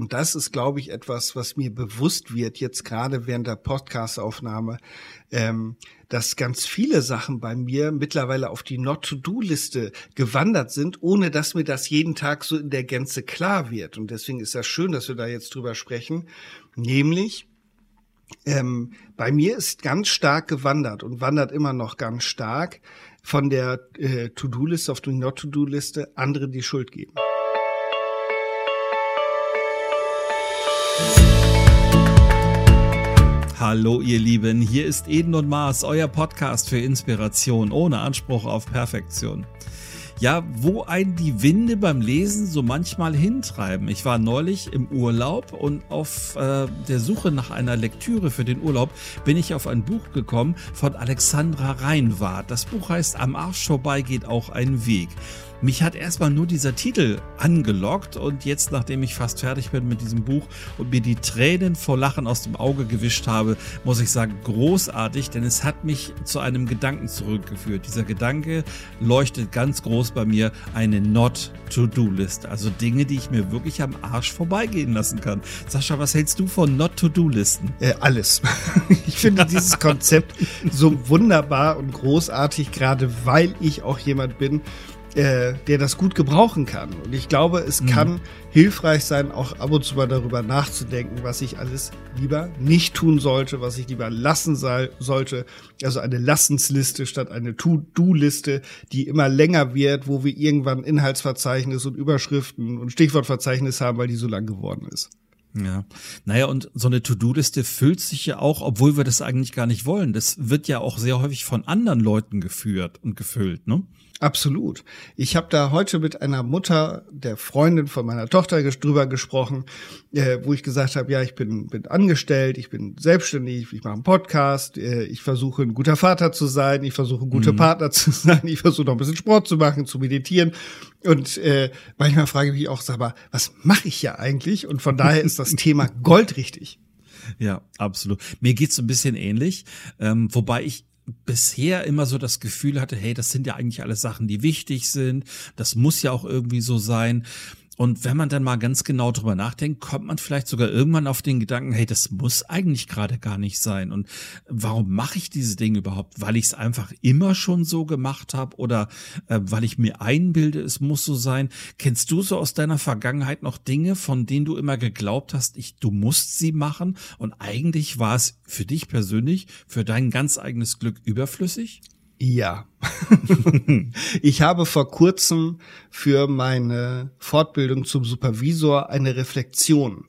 Und das ist, glaube ich, etwas, was mir bewusst wird, jetzt gerade während der Podcastaufnahme, ähm, dass ganz viele Sachen bei mir mittlerweile auf die Not-to-Do-Liste gewandert sind, ohne dass mir das jeden Tag so in der Gänze klar wird. Und deswegen ist das schön, dass wir da jetzt drüber sprechen. Nämlich, ähm, bei mir ist ganz stark gewandert und wandert immer noch ganz stark von der äh, To-Do-Liste auf die Not-to-Do-Liste andere die Schuld geben. Hallo ihr Lieben, hier ist Eden und Mars, euer Podcast für Inspiration ohne Anspruch auf Perfektion. Ja, wo einen die Winde beim Lesen so manchmal hintreiben. Ich war neulich im Urlaub und auf äh, der Suche nach einer Lektüre für den Urlaub bin ich auf ein Buch gekommen von Alexandra Reinwart. Das Buch heißt Am Arsch vorbei geht auch ein Weg. Mich hat erstmal nur dieser Titel angelockt und jetzt, nachdem ich fast fertig bin mit diesem Buch und mir die Tränen vor Lachen aus dem Auge gewischt habe, muss ich sagen, großartig, denn es hat mich zu einem Gedanken zurückgeführt. Dieser Gedanke leuchtet ganz groß bei mir eine Not-to-Do-Liste, also Dinge, die ich mir wirklich am Arsch vorbeigehen lassen kann. Sascha, was hältst du von Not-to-Do-Listen? Äh, alles. ich finde dieses Konzept so wunderbar und großartig, gerade weil ich auch jemand bin, äh, der das gut gebrauchen kann. Und ich glaube, es mhm. kann hilfreich sein, auch ab und zu mal darüber nachzudenken, was ich alles lieber nicht tun sollte, was ich lieber lassen sollte. Also eine Lassensliste statt eine To-Do-Liste, die immer länger wird, wo wir irgendwann Inhaltsverzeichnis und Überschriften und Stichwortverzeichnis haben, weil die so lang geworden ist. Ja, naja, und so eine To-Do-Liste füllt sich ja auch, obwohl wir das eigentlich gar nicht wollen. Das wird ja auch sehr häufig von anderen Leuten geführt und gefüllt, ne? Absolut. Ich habe da heute mit einer Mutter, der Freundin von meiner Tochter drüber gesprochen, äh, wo ich gesagt habe, ja, ich bin, bin angestellt, ich bin selbstständig, ich mache einen Podcast, äh, ich versuche ein guter Vater zu sein, ich versuche ein guter mhm. Partner zu sein, ich versuche noch ein bisschen Sport zu machen, zu meditieren. Und äh, manchmal frage ich mich auch, sag mal, was mache ich ja eigentlich? Und von daher ist das Thema goldrichtig. Ja, absolut. Mir geht's ein bisschen ähnlich, ähm, wobei ich bisher immer so das Gefühl hatte, hey, das sind ja eigentlich alles Sachen, die wichtig sind. Das muss ja auch irgendwie so sein. Und wenn man dann mal ganz genau drüber nachdenkt, kommt man vielleicht sogar irgendwann auf den Gedanken, hey, das muss eigentlich gerade gar nicht sein. Und warum mache ich diese Dinge überhaupt? Weil ich es einfach immer schon so gemacht habe oder äh, weil ich mir einbilde, es muss so sein. Kennst du so aus deiner Vergangenheit noch Dinge, von denen du immer geglaubt hast, ich, du musst sie machen und eigentlich war es für dich persönlich, für dein ganz eigenes Glück überflüssig? Ja. ich habe vor kurzem für meine Fortbildung zum Supervisor eine Reflexion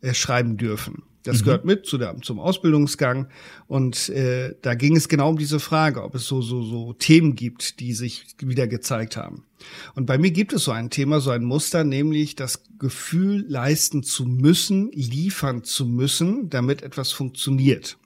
äh, schreiben dürfen. Das mhm. gehört mit zu der, zum Ausbildungsgang. Und äh, da ging es genau um diese Frage, ob es so, so, so Themen gibt, die sich wieder gezeigt haben. Und bei mir gibt es so ein Thema, so ein Muster, nämlich das Gefühl, leisten zu müssen, liefern zu müssen, damit etwas funktioniert.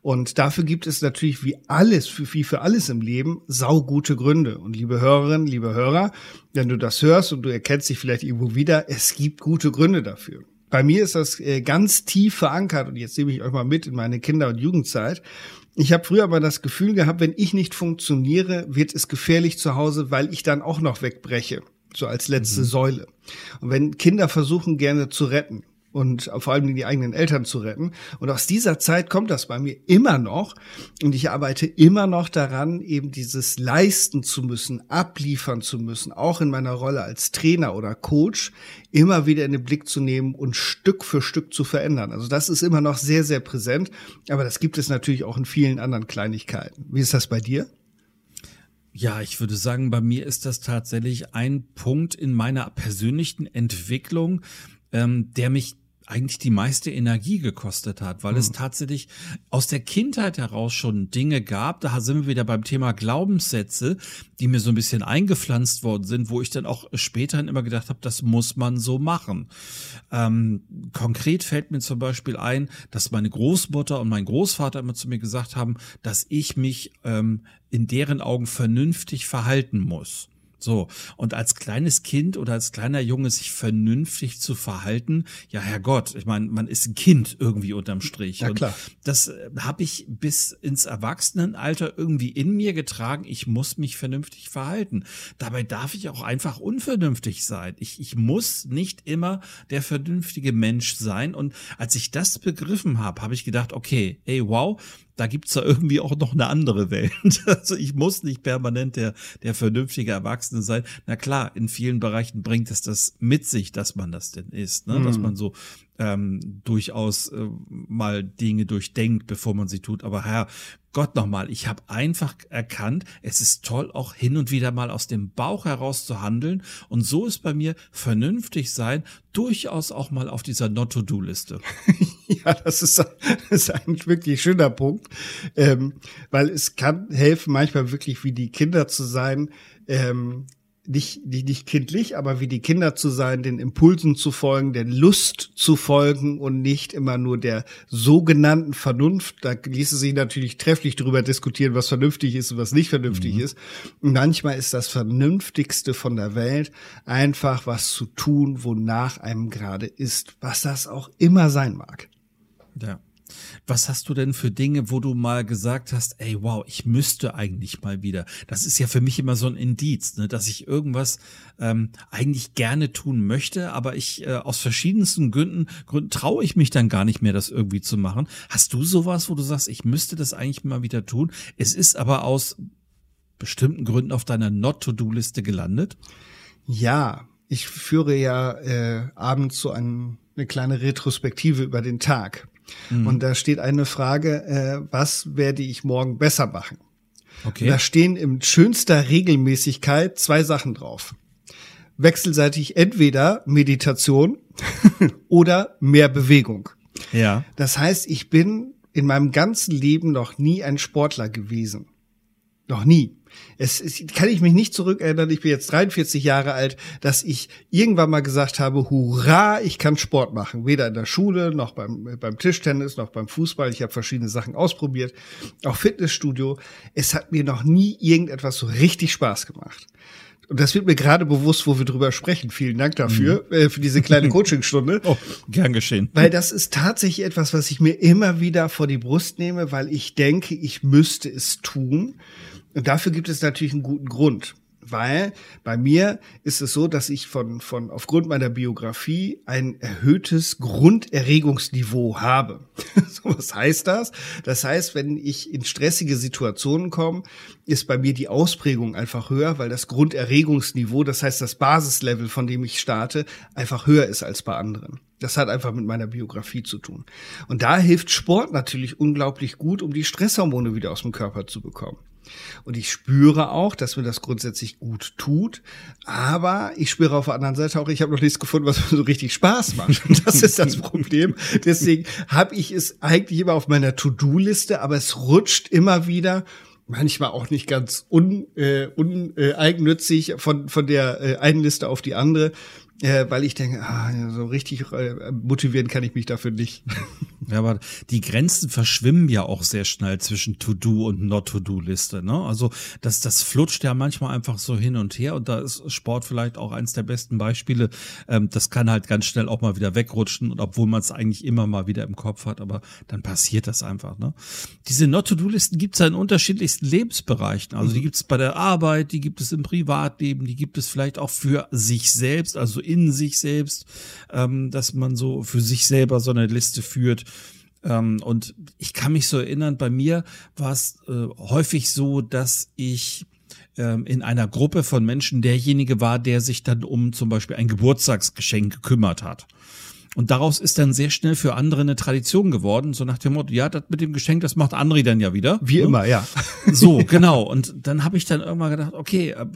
Und dafür gibt es natürlich wie alles, wie für alles im Leben, saugute Gründe. Und liebe Hörerinnen, liebe Hörer, wenn du das hörst und du erkennst dich vielleicht irgendwo wieder, es gibt gute Gründe dafür. Bei mir ist das äh, ganz tief verankert und jetzt nehme ich euch mal mit in meine Kinder- und Jugendzeit. Ich habe früher aber das Gefühl gehabt, wenn ich nicht funktioniere, wird es gefährlich zu Hause, weil ich dann auch noch wegbreche, so als letzte mhm. Säule. Und wenn Kinder versuchen gerne zu retten, und vor allem die eigenen Eltern zu retten. Und aus dieser Zeit kommt das bei mir immer noch. Und ich arbeite immer noch daran, eben dieses leisten zu müssen, abliefern zu müssen, auch in meiner Rolle als Trainer oder Coach, immer wieder in den Blick zu nehmen und Stück für Stück zu verändern. Also das ist immer noch sehr, sehr präsent. Aber das gibt es natürlich auch in vielen anderen Kleinigkeiten. Wie ist das bei dir? Ja, ich würde sagen, bei mir ist das tatsächlich ein Punkt in meiner persönlichen Entwicklung, ähm, der mich eigentlich die meiste Energie gekostet hat, weil hm. es tatsächlich aus der Kindheit heraus schon Dinge gab, da sind wir wieder beim Thema Glaubenssätze, die mir so ein bisschen eingepflanzt worden sind, wo ich dann auch später immer gedacht habe, das muss man so machen. Ähm, konkret fällt mir zum Beispiel ein, dass meine Großmutter und mein Großvater immer zu mir gesagt haben, dass ich mich ähm, in deren Augen vernünftig verhalten muss. So. Und als kleines Kind oder als kleiner Junge sich vernünftig zu verhalten, ja, Herrgott, ich meine, man ist ein Kind irgendwie unterm Strich. Ja, klar. Und das äh, habe ich bis ins Erwachsenenalter irgendwie in mir getragen. Ich muss mich vernünftig verhalten. Dabei darf ich auch einfach unvernünftig sein. Ich, ich muss nicht immer der vernünftige Mensch sein. Und als ich das begriffen habe, habe ich gedacht, okay, ey, wow, da gibt's da irgendwie auch noch eine andere Welt. Also ich muss nicht permanent der, der vernünftige Erwachsene sein. Na klar, in vielen Bereichen bringt es das mit sich, dass man das denn ist, ne? Mhm. dass man so ähm, durchaus äh, mal Dinge durchdenkt, bevor man sie tut. Aber Herr Gott nochmal, ich habe einfach erkannt, es ist toll, auch hin und wieder mal aus dem Bauch heraus zu handeln. Und so ist bei mir vernünftig sein durchaus auch mal auf dieser Not-to-Do-Liste. ja, das ist, das ist ein wirklich schöner Punkt, ähm, weil es kann helfen, manchmal wirklich wie die Kinder zu sein, ähm, nicht, nicht, nicht kindlich, aber wie die Kinder zu sein, den Impulsen zu folgen, der Lust zu folgen und nicht immer nur der sogenannten Vernunft. Da ließe sich natürlich trefflich darüber diskutieren, was vernünftig ist und was nicht vernünftig mhm. ist. Und manchmal ist das Vernünftigste von der Welt einfach was zu tun, wonach einem gerade ist, was das auch immer sein mag. Ja. Was hast du denn für Dinge, wo du mal gesagt hast, ey, wow, ich müsste eigentlich mal wieder. Das ist ja für mich immer so ein Indiz, ne, dass ich irgendwas ähm, eigentlich gerne tun möchte, aber ich äh, aus verschiedensten Gründen, Gründen traue ich mich dann gar nicht mehr, das irgendwie zu machen. Hast du sowas, wo du sagst, ich müsste das eigentlich mal wieder tun? Es ist aber aus bestimmten Gründen auf deiner Not-to-Do-Liste gelandet? Ja, ich führe ja äh, abends so ein, eine kleine Retrospektive über den Tag. Mhm. Und da steht eine Frage, äh, was werde ich morgen besser machen? Okay. da stehen in schönster Regelmäßigkeit zwei Sachen drauf. Wechselseitig entweder Meditation oder mehr Bewegung. Ja. Das heißt, ich bin in meinem ganzen Leben noch nie ein Sportler gewesen. Noch nie. Es, es kann ich mich nicht zurückerinnern, ich bin jetzt 43 Jahre alt, dass ich irgendwann mal gesagt habe, hurra, ich kann Sport machen. Weder in der Schule, noch beim, beim Tischtennis, noch beim Fußball. Ich habe verschiedene Sachen ausprobiert. Auch Fitnessstudio. Es hat mir noch nie irgendetwas so richtig Spaß gemacht. Und das wird mir gerade bewusst, wo wir drüber sprechen. Vielen Dank dafür, mhm. äh, für diese kleine Coachingstunde. oh, gern geschehen. Weil das ist tatsächlich etwas, was ich mir immer wieder vor die Brust nehme, weil ich denke, ich müsste es tun. Und dafür gibt es natürlich einen guten Grund. Weil bei mir ist es so, dass ich von, von aufgrund meiner Biografie ein erhöhtes Grunderregungsniveau habe. so, was heißt das? Das heißt, wenn ich in stressige Situationen komme, ist bei mir die Ausprägung einfach höher, weil das Grunderregungsniveau, das heißt das Basislevel, von dem ich starte, einfach höher ist als bei anderen. Das hat einfach mit meiner Biografie zu tun. Und da hilft Sport natürlich unglaublich gut, um die Stresshormone wieder aus dem Körper zu bekommen. Und ich spüre auch, dass mir das grundsätzlich gut tut. Aber ich spüre auf der anderen Seite auch, ich habe noch nichts gefunden, was mir so richtig Spaß macht. Das ist das Problem. Deswegen habe ich es eigentlich immer auf meiner To-Do-Liste, aber es rutscht immer wieder manchmal auch nicht ganz un, äh, uneigennützig von, von der äh, einen Liste auf die andere, äh, weil ich denke, ah, so richtig äh, motivieren kann ich mich dafür nicht. Ja, aber die Grenzen verschwimmen ja auch sehr schnell zwischen To-Do und Not-To-Do-Liste. Ne? Also das, das flutscht ja manchmal einfach so hin und her und da ist Sport vielleicht auch eins der besten Beispiele. Ähm, das kann halt ganz schnell auch mal wieder wegrutschen und obwohl man es eigentlich immer mal wieder im Kopf hat, aber dann passiert das einfach. Ne? Diese Not-To-Do-Listen gibt es ja in unterschiedlichsten Lebensbereichen. Also die mhm. gibt es bei der Arbeit, die gibt es im Privatleben, die gibt es vielleicht auch für sich selbst, also in sich selbst, ähm, dass man so für sich selber so eine Liste führt. Ähm, und ich kann mich so erinnern, bei mir war es äh, häufig so, dass ich ähm, in einer Gruppe von Menschen derjenige war, der sich dann um zum Beispiel ein Geburtstagsgeschenk gekümmert hat. Und daraus ist dann sehr schnell für andere eine Tradition geworden, so nach dem Motto, ja, das mit dem Geschenk, das macht Andri dann ja wieder. Wie ne? immer, ja. So, genau. Und dann habe ich dann irgendwann gedacht, okay, äh,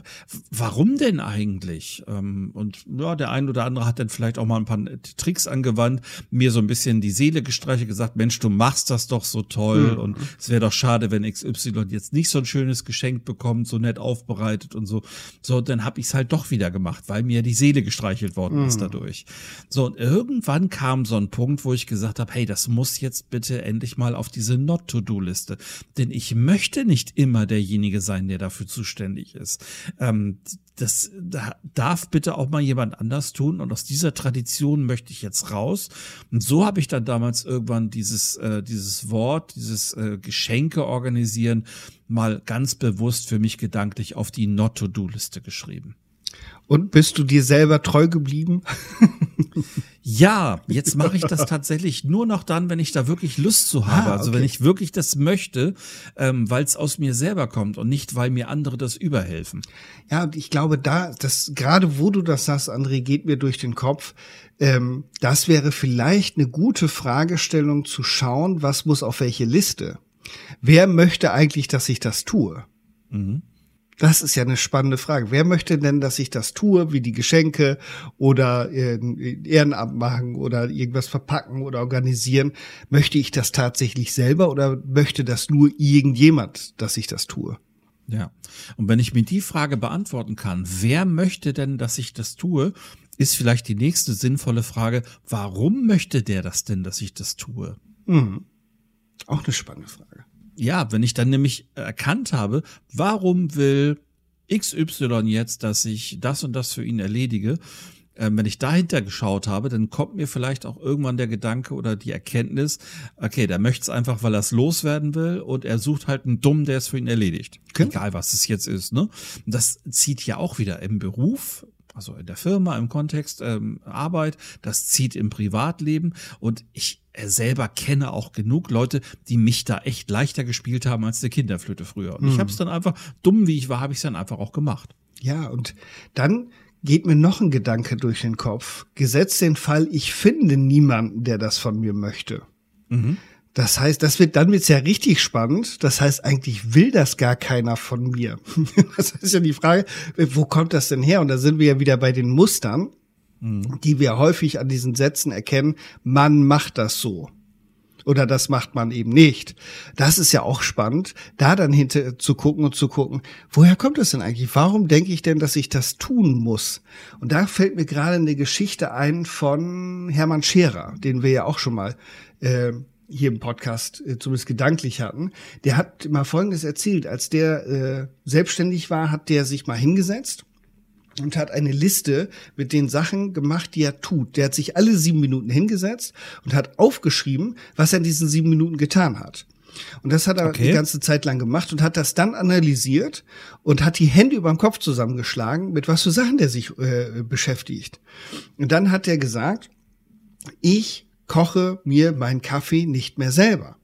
warum denn eigentlich? Ähm, und ja, der ein oder andere hat dann vielleicht auch mal ein paar Tricks angewandt, mir so ein bisschen die Seele gestreichelt, gesagt, Mensch, du machst das doch so toll. Mhm. Und es wäre doch schade, wenn XY jetzt nicht so ein schönes Geschenk bekommt, so nett aufbereitet und so. So, dann habe ich es halt doch wieder gemacht, weil mir die Seele gestreichelt worden mhm. ist dadurch. So, und irgendwann irgendwann kam so ein Punkt, wo ich gesagt habe, hey, das muss jetzt bitte endlich mal auf diese Not-to-Do-Liste. Denn ich möchte nicht immer derjenige sein, der dafür zuständig ist. Ähm, das darf bitte auch mal jemand anders tun. Und aus dieser Tradition möchte ich jetzt raus. Und so habe ich dann damals irgendwann dieses, äh, dieses Wort, dieses äh, Geschenke organisieren, mal ganz bewusst für mich gedanklich auf die Not-to-Do-Liste geschrieben. Und bist du dir selber treu geblieben? ja, jetzt mache ich das tatsächlich nur noch dann, wenn ich da wirklich Lust zu habe. Ah, okay. Also wenn ich wirklich das möchte, ähm, weil es aus mir selber kommt und nicht, weil mir andere das überhelfen. Ja, und ich glaube, da, das gerade wo du das sagst, André, geht mir durch den Kopf. Ähm, das wäre vielleicht eine gute Fragestellung zu schauen, was muss auf welche Liste. Wer möchte eigentlich, dass ich das tue? Mhm. Das ist ja eine spannende Frage. Wer möchte denn, dass ich das tue, wie die Geschenke oder äh, Ehrenamt machen oder irgendwas verpacken oder organisieren? Möchte ich das tatsächlich selber oder möchte das nur irgendjemand, dass ich das tue? Ja. Und wenn ich mir die Frage beantworten kann, wer möchte denn, dass ich das tue, ist vielleicht die nächste sinnvolle Frage, warum möchte der das denn, dass ich das tue? Mhm. Auch eine spannende Frage ja, wenn ich dann nämlich erkannt habe, warum will XY jetzt, dass ich das und das für ihn erledige, ähm, wenn ich dahinter geschaut habe, dann kommt mir vielleicht auch irgendwann der Gedanke oder die Erkenntnis, okay, der möchte es einfach, weil er es loswerden will und er sucht halt einen Dumm, der es für ihn erledigt. Okay. Egal, was es jetzt ist. Ne? das zieht ja auch wieder im Beruf, also in der Firma, im Kontext ähm, Arbeit, das zieht im Privatleben und ich selber kenne auch genug Leute, die mich da echt leichter gespielt haben als der Kinderflöte früher. Und mhm. ich habe es dann einfach, dumm wie ich war, habe ich es dann einfach auch gemacht. Ja, und dann geht mir noch ein Gedanke durch den Kopf. Gesetzt den Fall, ich finde niemanden, der das von mir möchte. Mhm. Das heißt, das wird, dann wird's ja richtig spannend. Das heißt, eigentlich will das gar keiner von mir. das ist ja die Frage, wo kommt das denn her? Und da sind wir ja wieder bei den Mustern, mhm. die wir häufig an diesen Sätzen erkennen. Man macht das so. Oder das macht man eben nicht. Das ist ja auch spannend, da dann hinter zu gucken und zu gucken, woher kommt das denn eigentlich? Warum denke ich denn, dass ich das tun muss? Und da fällt mir gerade eine Geschichte ein von Hermann Scherer, den wir ja auch schon mal äh, hier im Podcast äh, zumindest gedanklich hatten, der hat mal Folgendes erzählt. Als der äh, selbstständig war, hat der sich mal hingesetzt und hat eine Liste mit den Sachen gemacht, die er tut. Der hat sich alle sieben Minuten hingesetzt und hat aufgeschrieben, was er in diesen sieben Minuten getan hat. Und das hat er okay. die ganze Zeit lang gemacht und hat das dann analysiert und hat die Hände über dem Kopf zusammengeschlagen, mit was für Sachen der sich äh, beschäftigt. Und dann hat er gesagt, ich koche mir meinen Kaffee nicht mehr selber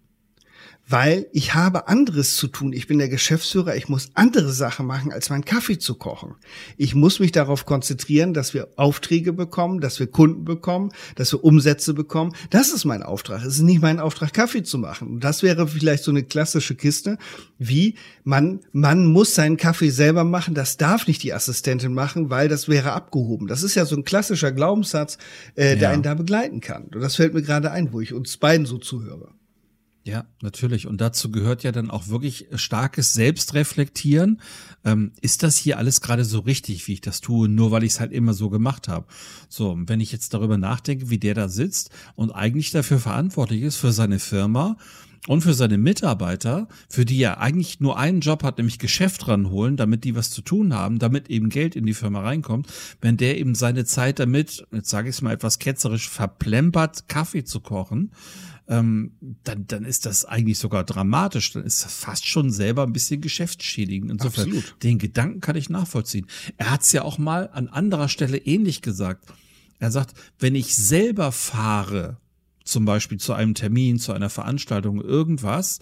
weil ich habe anderes zu tun. Ich bin der Geschäftsführer, ich muss andere Sachen machen, als meinen Kaffee zu kochen. Ich muss mich darauf konzentrieren, dass wir Aufträge bekommen, dass wir Kunden bekommen, dass wir Umsätze bekommen. Das ist mein Auftrag. Es ist nicht mein Auftrag, Kaffee zu machen. Und das wäre vielleicht so eine klassische Kiste, wie man, man muss seinen Kaffee selber machen. Das darf nicht die Assistentin machen, weil das wäre abgehoben. Das ist ja so ein klassischer Glaubenssatz, äh, der ja. einen da begleiten kann. Und das fällt mir gerade ein, wo ich uns beiden so zuhöre. Ja, natürlich. Und dazu gehört ja dann auch wirklich starkes Selbstreflektieren. Ähm, ist das hier alles gerade so richtig, wie ich das tue, nur weil ich es halt immer so gemacht habe? So, wenn ich jetzt darüber nachdenke, wie der da sitzt und eigentlich dafür verantwortlich ist, für seine Firma und für seine Mitarbeiter, für die er eigentlich nur einen Job hat, nämlich Geschäft ranholen, damit die was zu tun haben, damit eben Geld in die Firma reinkommt, wenn der eben seine Zeit damit, jetzt sage ich es mal etwas ketzerisch, verplempert, Kaffee zu kochen, ähm, dann, dann ist das eigentlich sogar dramatisch. Dann ist das fast schon selber ein bisschen geschäftsschädigend. Insofern, Absolut. den Gedanken kann ich nachvollziehen. Er hat es ja auch mal an anderer Stelle ähnlich gesagt. Er sagt, wenn ich selber fahre, zum Beispiel zu einem Termin, zu einer Veranstaltung, irgendwas,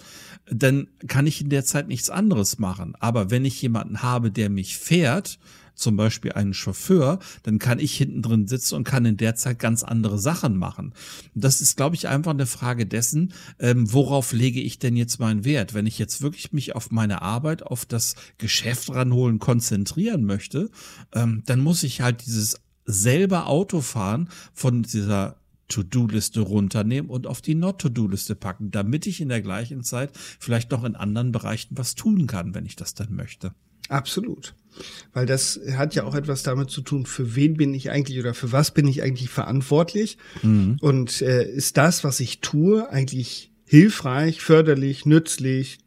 dann kann ich in der Zeit nichts anderes machen. Aber wenn ich jemanden habe, der mich fährt, zum Beispiel einen Chauffeur, dann kann ich hinten drin sitzen und kann in der Zeit ganz andere Sachen machen. Das ist, glaube ich, einfach eine Frage dessen, ähm, worauf lege ich denn jetzt meinen Wert? Wenn ich jetzt wirklich mich auf meine Arbeit, auf das Geschäft ranholen konzentrieren möchte, ähm, dann muss ich halt dieses selber Autofahren von dieser To-Do-Liste runternehmen und auf die Not-To-Do-Liste packen, damit ich in der gleichen Zeit vielleicht noch in anderen Bereichen was tun kann, wenn ich das dann möchte. Absolut. Weil das hat ja auch etwas damit zu tun, für wen bin ich eigentlich oder für was bin ich eigentlich verantwortlich? Mhm. Und äh, ist das, was ich tue, eigentlich hilfreich, förderlich, nützlich,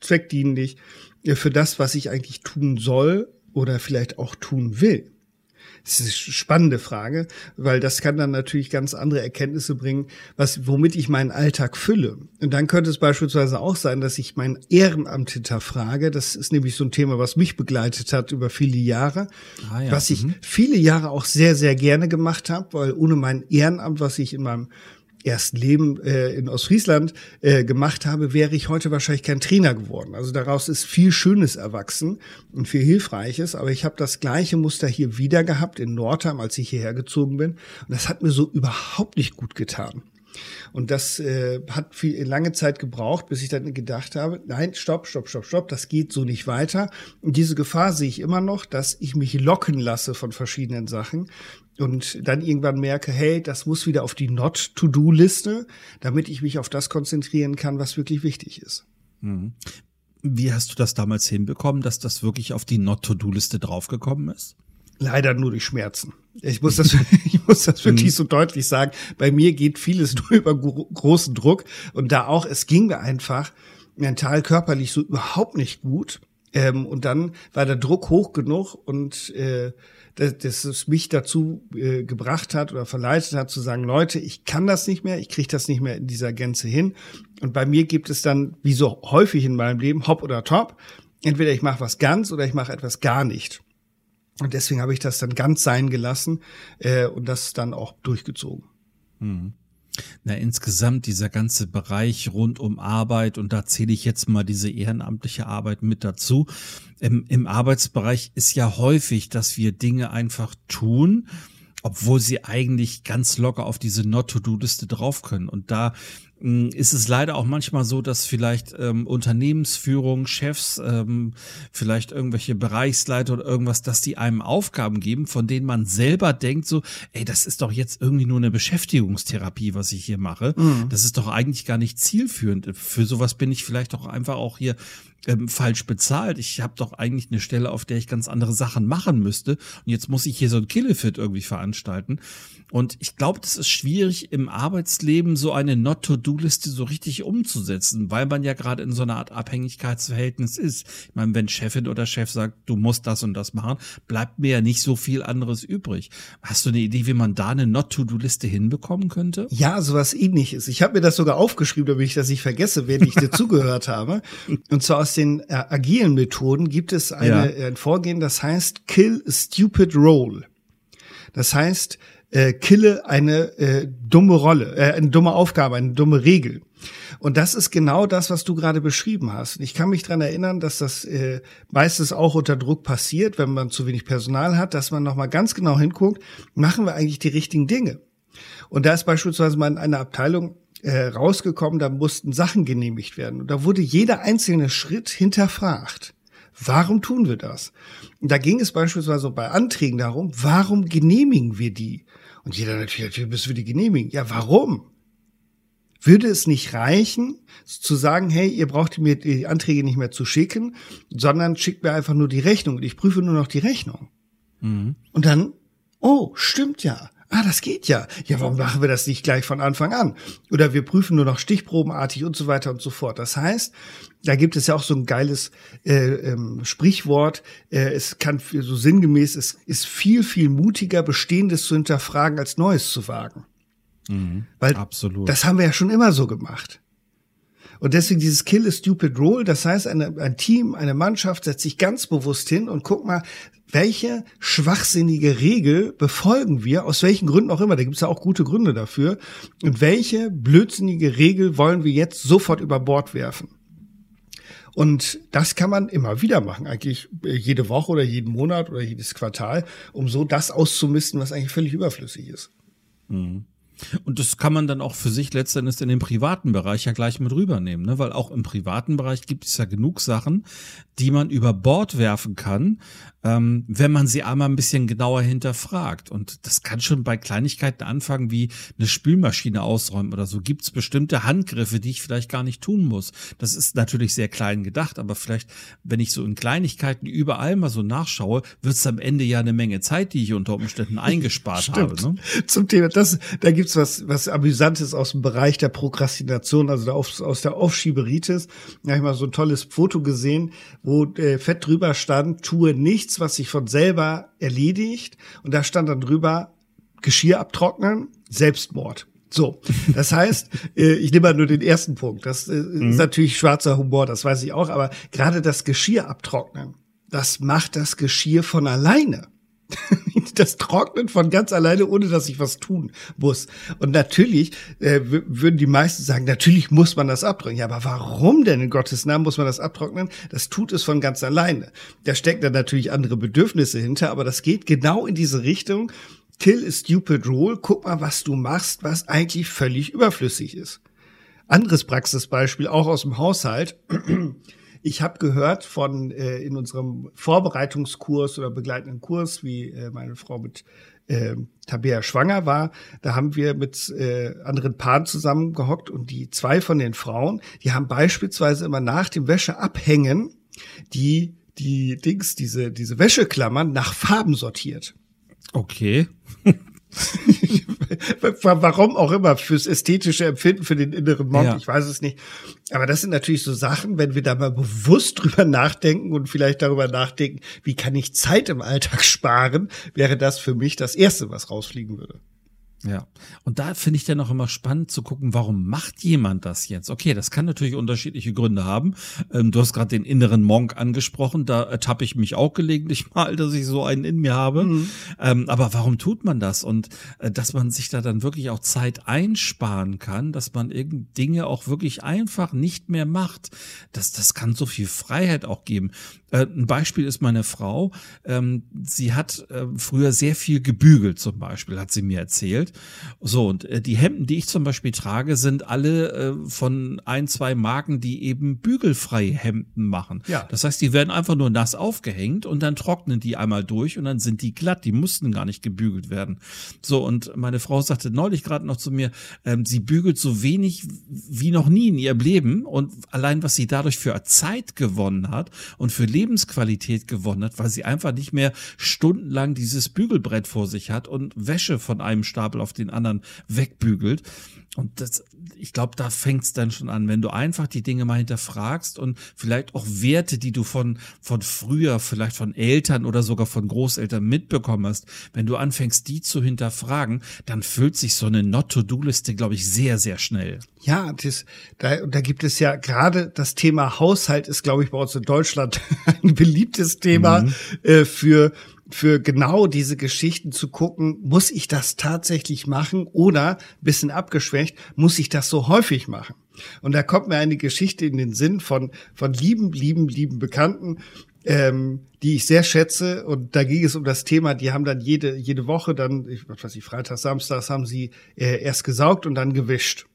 zweckdienlich äh, für das, was ich eigentlich tun soll oder vielleicht auch tun will? Das ist eine spannende Frage, weil das kann dann natürlich ganz andere Erkenntnisse bringen, was, womit ich meinen Alltag fülle. Und dann könnte es beispielsweise auch sein, dass ich mein Ehrenamt hinterfrage. Das ist nämlich so ein Thema, was mich begleitet hat über viele Jahre, ah, ja. was ich mhm. viele Jahre auch sehr, sehr gerne gemacht habe, weil ohne mein Ehrenamt, was ich in meinem ersten Leben äh, in Ostfriesland äh, gemacht habe, wäre ich heute wahrscheinlich kein Trainer geworden. Also daraus ist viel Schönes erwachsen und viel Hilfreiches. Aber ich habe das gleiche Muster hier wieder gehabt in Nordheim, als ich hierher gezogen bin. Und das hat mir so überhaupt nicht gut getan. Und das äh, hat viel, lange Zeit gebraucht, bis ich dann gedacht habe, nein, stopp, stopp, stopp, stopp, das geht so nicht weiter. Und diese Gefahr sehe ich immer noch, dass ich mich locken lasse von verschiedenen Sachen und dann irgendwann merke, hey, das muss wieder auf die Not-to-Do-Liste, damit ich mich auf das konzentrieren kann, was wirklich wichtig ist. Mhm. Wie hast du das damals hinbekommen, dass das wirklich auf die Not-to-Do-Liste draufgekommen ist? Leider nur durch Schmerzen. Ich muss das, ich muss das wirklich mhm. so deutlich sagen. Bei mir geht vieles nur über großen Druck und da auch, es ging mir einfach mental, körperlich so überhaupt nicht gut. Ähm, und dann war der Druck hoch genug und äh, dass, dass es mich dazu äh, gebracht hat oder verleitet hat zu sagen, Leute, ich kann das nicht mehr, ich kriege das nicht mehr in dieser Gänze hin. Und bei mir gibt es dann, wie so häufig in meinem Leben, hopp oder top. Entweder ich mache was ganz oder ich mache etwas gar nicht. Und deswegen habe ich das dann ganz sein gelassen äh, und das dann auch durchgezogen. Mhm. Na, insgesamt dieser ganze Bereich rund um Arbeit, und da zähle ich jetzt mal diese ehrenamtliche Arbeit mit dazu. Im, Im Arbeitsbereich ist ja häufig, dass wir Dinge einfach tun, obwohl sie eigentlich ganz locker auf diese Not-to-Do-Liste drauf können. Und da ist es leider auch manchmal so, dass vielleicht ähm, Unternehmensführung, Chefs, ähm, vielleicht irgendwelche Bereichsleiter oder irgendwas, dass die einem Aufgaben geben, von denen man selber denkt so, ey, das ist doch jetzt irgendwie nur eine Beschäftigungstherapie, was ich hier mache. Mhm. Das ist doch eigentlich gar nicht zielführend. Für sowas bin ich vielleicht auch einfach auch hier ähm, falsch bezahlt. Ich habe doch eigentlich eine Stelle, auf der ich ganz andere Sachen machen müsste. Und jetzt muss ich hier so ein Killefit irgendwie veranstalten. Und ich glaube, das ist schwierig im Arbeitsleben so eine Not-to-Do-Liste so richtig umzusetzen, weil man ja gerade in so einer Art Abhängigkeitsverhältnis ist. Ich meine, wenn Chefin oder Chef sagt, du musst das und das machen, bleibt mir ja nicht so viel anderes übrig. Hast du eine Idee, wie man da eine Not-to-Do-Liste hinbekommen könnte? Ja, sowas ähnliches. Ich habe mir das sogar aufgeschrieben, damit ich das nicht vergesse, während ich dir zugehört habe. Und zwar aus den äh, agilen Methoden gibt es eine, ja. ein Vorgehen, das heißt Kill a Stupid Role. Das heißt, äh, kille eine äh, dumme Rolle, äh, eine dumme Aufgabe, eine dumme Regel. Und das ist genau das, was du gerade beschrieben hast. Ich kann mich dran erinnern, dass das äh, meistens auch unter Druck passiert, wenn man zu wenig Personal hat, dass man nochmal ganz genau hinguckt, machen wir eigentlich die richtigen Dinge? Und da ist beispielsweise mal in einer Abteilung äh, rausgekommen, da mussten Sachen genehmigt werden. Und da wurde jeder einzelne Schritt hinterfragt. Warum tun wir das? Und da ging es beispielsweise bei Anträgen darum, warum genehmigen wir die? Und jeder natürlich, natürlich müssen wir die genehmigen. Ja, warum? Würde es nicht reichen, zu sagen, hey, ihr braucht mir die Anträge nicht mehr zu schicken, sondern schickt mir einfach nur die Rechnung und ich prüfe nur noch die Rechnung. Mhm. Und dann, oh, stimmt ja ah, das geht ja. Ja, warum machen wir das nicht gleich von Anfang an? Oder wir prüfen nur noch stichprobenartig und so weiter und so fort. Das heißt, da gibt es ja auch so ein geiles äh, ähm, Sprichwort. Äh, es kann so sinngemäß, es ist viel, viel mutiger, Bestehendes zu hinterfragen, als Neues zu wagen. Mhm, Weil absolut. das haben wir ja schon immer so gemacht. Und deswegen dieses Kill a Stupid Role, das heißt, eine, ein Team, eine Mannschaft setzt sich ganz bewusst hin und guck mal, welche schwachsinnige Regel befolgen wir, aus welchen Gründen auch immer, da gibt es ja auch gute Gründe dafür, und welche blödsinnige Regel wollen wir jetzt sofort über Bord werfen. Und das kann man immer wieder machen, eigentlich jede Woche oder jeden Monat oder jedes Quartal, um so das auszumisten, was eigentlich völlig überflüssig ist. Mhm. Und das kann man dann auch für sich letztendlich in den privaten Bereich ja gleich mit rübernehmen, ne? weil auch im privaten Bereich gibt es ja genug Sachen, die man über Bord werfen kann, ähm, wenn man sie einmal ein bisschen genauer hinterfragt. Und das kann schon bei Kleinigkeiten anfangen, wie eine Spülmaschine ausräumen oder so. Gibt es bestimmte Handgriffe, die ich vielleicht gar nicht tun muss. Das ist natürlich sehr klein gedacht, aber vielleicht, wenn ich so in Kleinigkeiten überall mal so nachschaue, wird es am Ende ja eine Menge Zeit, die ich unter Umständen eingespart habe. Ne? Zum Thema, das, da gibt's was, was Amüsantes aus dem Bereich der Prokrastination, also aus der Aufschieberitis. Da habe ich mal so ein tolles Foto gesehen, wo äh, fett drüber stand, tue nichts, was sich von selber erledigt. Und da stand dann drüber, Geschirr abtrocknen, Selbstmord. So, das heißt, äh, ich nehme mal nur den ersten Punkt. Das äh, mhm. ist natürlich schwarzer Humor, das weiß ich auch, aber gerade das Geschirr abtrocknen, das macht das Geschirr von alleine. das trocknet von ganz alleine, ohne dass ich was tun muss. Und natürlich äh, würden die meisten sagen, natürlich muss man das abtrocknen. Ja, aber warum denn in Gottes Namen muss man das abtrocknen? Das tut es von ganz alleine. Da stecken dann natürlich andere Bedürfnisse hinter, aber das geht genau in diese Richtung. Kill a stupid rule. Guck mal, was du machst, was eigentlich völlig überflüssig ist. Anderes Praxisbeispiel, auch aus dem Haushalt. Ich habe gehört von äh, in unserem Vorbereitungskurs oder begleitenden Kurs, wie äh, meine Frau mit äh, Tabea schwanger war, da haben wir mit äh, anderen Paaren zusammengehockt und die zwei von den Frauen, die haben beispielsweise immer nach dem Wäscheabhängen die die Dings, diese diese Wäscheklammern nach Farben sortiert. Okay. Warum auch immer, fürs ästhetische Empfinden, für den inneren Monk, ja. ich weiß es nicht. Aber das sind natürlich so Sachen, wenn wir da mal bewusst drüber nachdenken und vielleicht darüber nachdenken, wie kann ich Zeit im Alltag sparen, wäre das für mich das Erste, was rausfliegen würde. Ja, und da finde ich dann auch immer spannend zu gucken, warum macht jemand das jetzt? Okay, das kann natürlich unterschiedliche Gründe haben. Ähm, du hast gerade den inneren Monk angesprochen, da ertappe ich mich auch gelegentlich mal, dass ich so einen in mir habe. Mhm. Ähm, aber warum tut man das? Und äh, dass man sich da dann wirklich auch Zeit einsparen kann, dass man irgend Dinge auch wirklich einfach nicht mehr macht. Das, das kann so viel Freiheit auch geben. Äh, ein Beispiel ist meine Frau. Ähm, sie hat äh, früher sehr viel gebügelt, zum Beispiel, hat sie mir erzählt. So, und äh, die Hemden, die ich zum Beispiel trage, sind alle äh, von ein, zwei Marken, die eben bügelfreie Hemden machen. Ja. Das heißt, die werden einfach nur nass aufgehängt und dann trocknen die einmal durch und dann sind die glatt. Die mussten gar nicht gebügelt werden. So, und meine Frau sagte neulich gerade noch zu mir, ähm, sie bügelt so wenig wie noch nie in ihrem Leben und allein, was sie dadurch für Zeit gewonnen hat und für Lebensqualität gewonnen hat, weil sie einfach nicht mehr stundenlang dieses Bügelbrett vor sich hat und Wäsche von einem Stapel auf den anderen wegbügelt. Und das, ich glaube, da fängt es dann schon an, wenn du einfach die Dinge mal hinterfragst und vielleicht auch Werte, die du von, von früher, vielleicht von Eltern oder sogar von Großeltern mitbekommen hast, wenn du anfängst, die zu hinterfragen, dann füllt sich so eine Not-to-Do-Liste, glaube ich, sehr, sehr schnell. Ja, das, da, da gibt es ja gerade das Thema Haushalt ist, glaube ich, bei uns in Deutschland ein beliebtes Thema mhm. äh, für für genau diese Geschichten zu gucken, muss ich das tatsächlich machen oder, bisschen abgeschwächt, muss ich das so häufig machen? Und da kommt mir eine Geschichte in den Sinn von, von lieben, lieben, lieben Bekannten, ähm, die ich sehr schätze. Und da ging es um das Thema, die haben dann jede, jede Woche dann, ich was weiß ich, Freitag, Samstags haben sie äh, erst gesaugt und dann gewischt.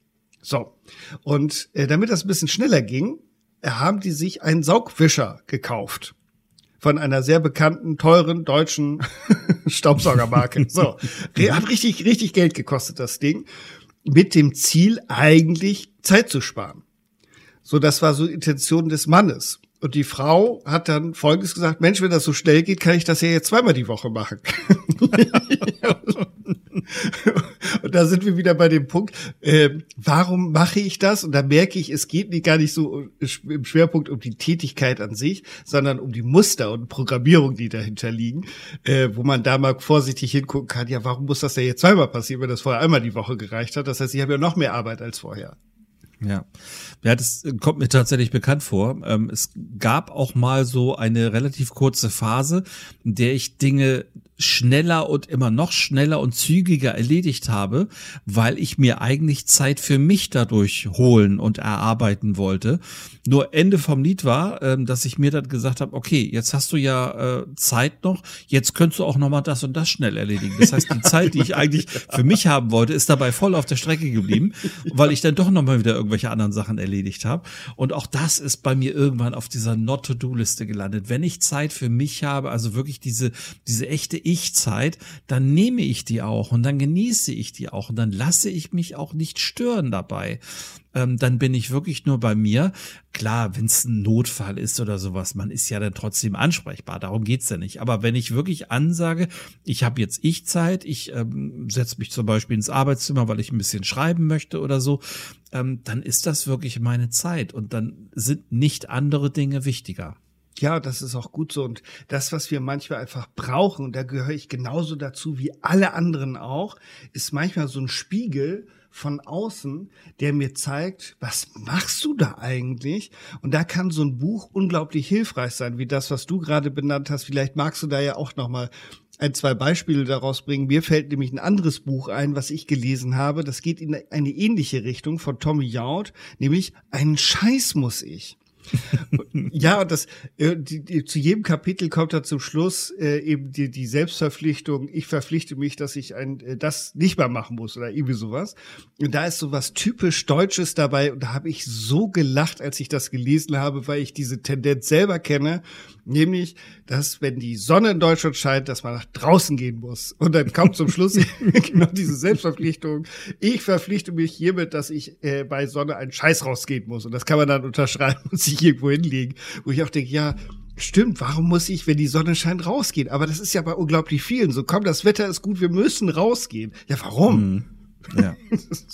So. Und äh, damit das ein bisschen schneller ging, haben die sich einen Saugwischer gekauft von einer sehr bekannten, teuren deutschen Staubsaugermarke. So, hat richtig, richtig Geld gekostet, das Ding. Mit dem Ziel, eigentlich Zeit zu sparen. So, das war so Intention des Mannes. Und die Frau hat dann Folgendes gesagt, Mensch, wenn das so schnell geht, kann ich das ja jetzt zweimal die Woche machen. da sind wir wieder bei dem Punkt, äh, warum mache ich das? Und da merke ich, es geht gar nicht so im Schwerpunkt um die Tätigkeit an sich, sondern um die Muster und Programmierung, die dahinter liegen, äh, wo man da mal vorsichtig hingucken kann, ja, warum muss das ja jetzt zweimal passieren, wenn das vorher einmal die Woche gereicht hat? Das heißt, ich habe ja noch mehr Arbeit als vorher. Ja. Ja, das kommt mir tatsächlich bekannt vor. Ähm, es gab auch mal so eine relativ kurze Phase, in der ich Dinge schneller und immer noch schneller und zügiger erledigt habe, weil ich mir eigentlich Zeit für mich dadurch holen und erarbeiten wollte. Nur Ende vom Lied war, ähm, dass ich mir dann gesagt habe, okay, jetzt hast du ja äh, Zeit noch, jetzt könntest du auch noch mal das und das schnell erledigen. Das heißt, die Zeit, die ich eigentlich für mich haben wollte, ist dabei voll auf der Strecke geblieben, weil ich dann doch noch mal wieder irgendwelche anderen Sachen erledigt habe. Und auch das ist bei mir irgendwann auf dieser Not-to-Do-Liste gelandet. Wenn ich Zeit für mich habe, also wirklich diese diese echte Ich-Zeit, dann nehme ich die auch und dann genieße ich die auch und dann lasse ich mich auch nicht stören dabei ähm, dann bin ich wirklich nur bei mir. Klar, wenn es ein Notfall ist oder sowas, man ist ja dann trotzdem ansprechbar, darum geht's ja nicht. Aber wenn ich wirklich ansage, ich habe jetzt ich Zeit, ich ähm, setze mich zum Beispiel ins Arbeitszimmer, weil ich ein bisschen schreiben möchte oder so, ähm, dann ist das wirklich meine Zeit und dann sind nicht andere Dinge wichtiger. Ja, das ist auch gut so. Und das, was wir manchmal einfach brauchen, und da gehöre ich genauso dazu wie alle anderen auch, ist manchmal so ein Spiegel, von außen, der mir zeigt, was machst du da eigentlich? Und da kann so ein Buch unglaublich hilfreich sein, wie das, was du gerade benannt hast. Vielleicht magst du da ja auch noch mal ein, zwei Beispiele daraus bringen. Mir fällt nämlich ein anderes Buch ein, was ich gelesen habe. Das geht in eine ähnliche Richtung von Tommy Jaud, nämlich Einen Scheiß muss ich ja, das äh, die, die, zu jedem Kapitel kommt da zum Schluss äh, eben die, die Selbstverpflichtung. Ich verpflichte mich, dass ich ein äh, das nicht mehr machen muss oder irgendwie sowas. Und da ist so was typisch Deutsches dabei und da habe ich so gelacht, als ich das gelesen habe, weil ich diese Tendenz selber kenne Nämlich, dass wenn die Sonne in Deutschland scheint, dass man nach draußen gehen muss. Und dann kommt zum Schluss genau diese Selbstverpflichtung. Ich verpflichte mich hiermit, dass ich äh, bei Sonne einen Scheiß rausgehen muss. Und das kann man dann unterschreiben und sich irgendwo hinlegen. Wo ich auch denke, ja, Stimmt, warum muss ich, wenn die Sonne scheint, rausgehen? Aber das ist ja bei unglaublich vielen so. Komm, das Wetter ist gut, wir müssen rausgehen. Ja, warum? Mhm. Ja,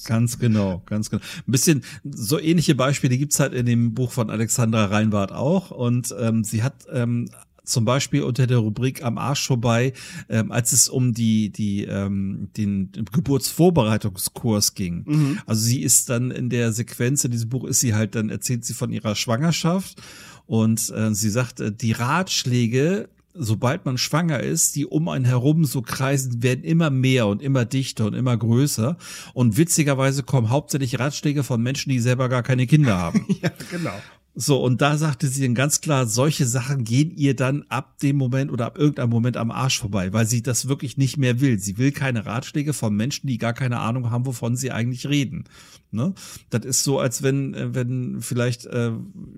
ganz genau, ganz genau. Ein bisschen so ähnliche Beispiele gibt's halt in dem Buch von Alexandra Reinwart auch. Und ähm, sie hat ähm, zum Beispiel unter der Rubrik am Arsch vorbei, ähm, als es um die, die, ähm, den Geburtsvorbereitungskurs ging. Mhm. Also sie ist dann in der Sequenz in diesem Buch ist sie halt, dann erzählt sie von ihrer Schwangerschaft und äh, sie sagt, äh, die Ratschläge sobald man schwanger ist, die um einen herum so kreisen, werden immer mehr und immer dichter und immer größer. Und witzigerweise kommen hauptsächlich Ratschläge von Menschen, die selber gar keine Kinder haben. ja, genau. So, und da sagte sie dann ganz klar, solche Sachen gehen ihr dann ab dem Moment oder ab irgendeinem Moment am Arsch vorbei, weil sie das wirklich nicht mehr will. Sie will keine Ratschläge von Menschen, die gar keine Ahnung haben, wovon sie eigentlich reden. Ne? Das ist so, als wenn, äh, wenn vielleicht äh,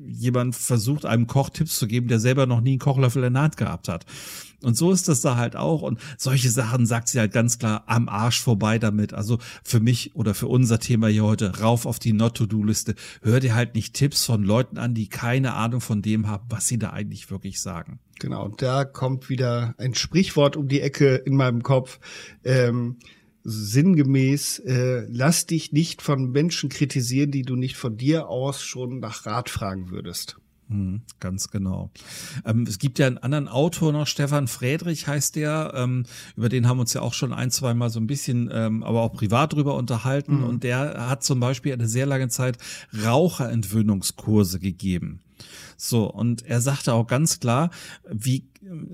jemand versucht, einem Koch Tipps zu geben, der selber noch nie einen Kochlöffel in der Hand gehabt hat. Und so ist das da halt auch. Und solche Sachen sagt sie halt ganz klar am Arsch vorbei damit. Also für mich oder für unser Thema hier heute rauf auf die Not-to-Do-Liste. Hör dir halt nicht Tipps von Leuten an, die keine Ahnung von dem haben, was sie da eigentlich wirklich sagen. Genau, und da kommt wieder ein Sprichwort um die Ecke in meinem Kopf. Ähm, sinngemäß, äh, lass dich nicht von Menschen kritisieren, die du nicht von dir aus schon nach Rat fragen würdest. Hm, ganz genau. Ähm, es gibt ja einen anderen Autor noch, Stefan Friedrich heißt der, ähm, über den haben wir uns ja auch schon ein, zwei Mal so ein bisschen, ähm, aber auch privat drüber unterhalten. Mhm. Und der hat zum Beispiel eine sehr lange Zeit Raucherentwöhnungskurse gegeben. So, und er sagte auch ganz klar, wie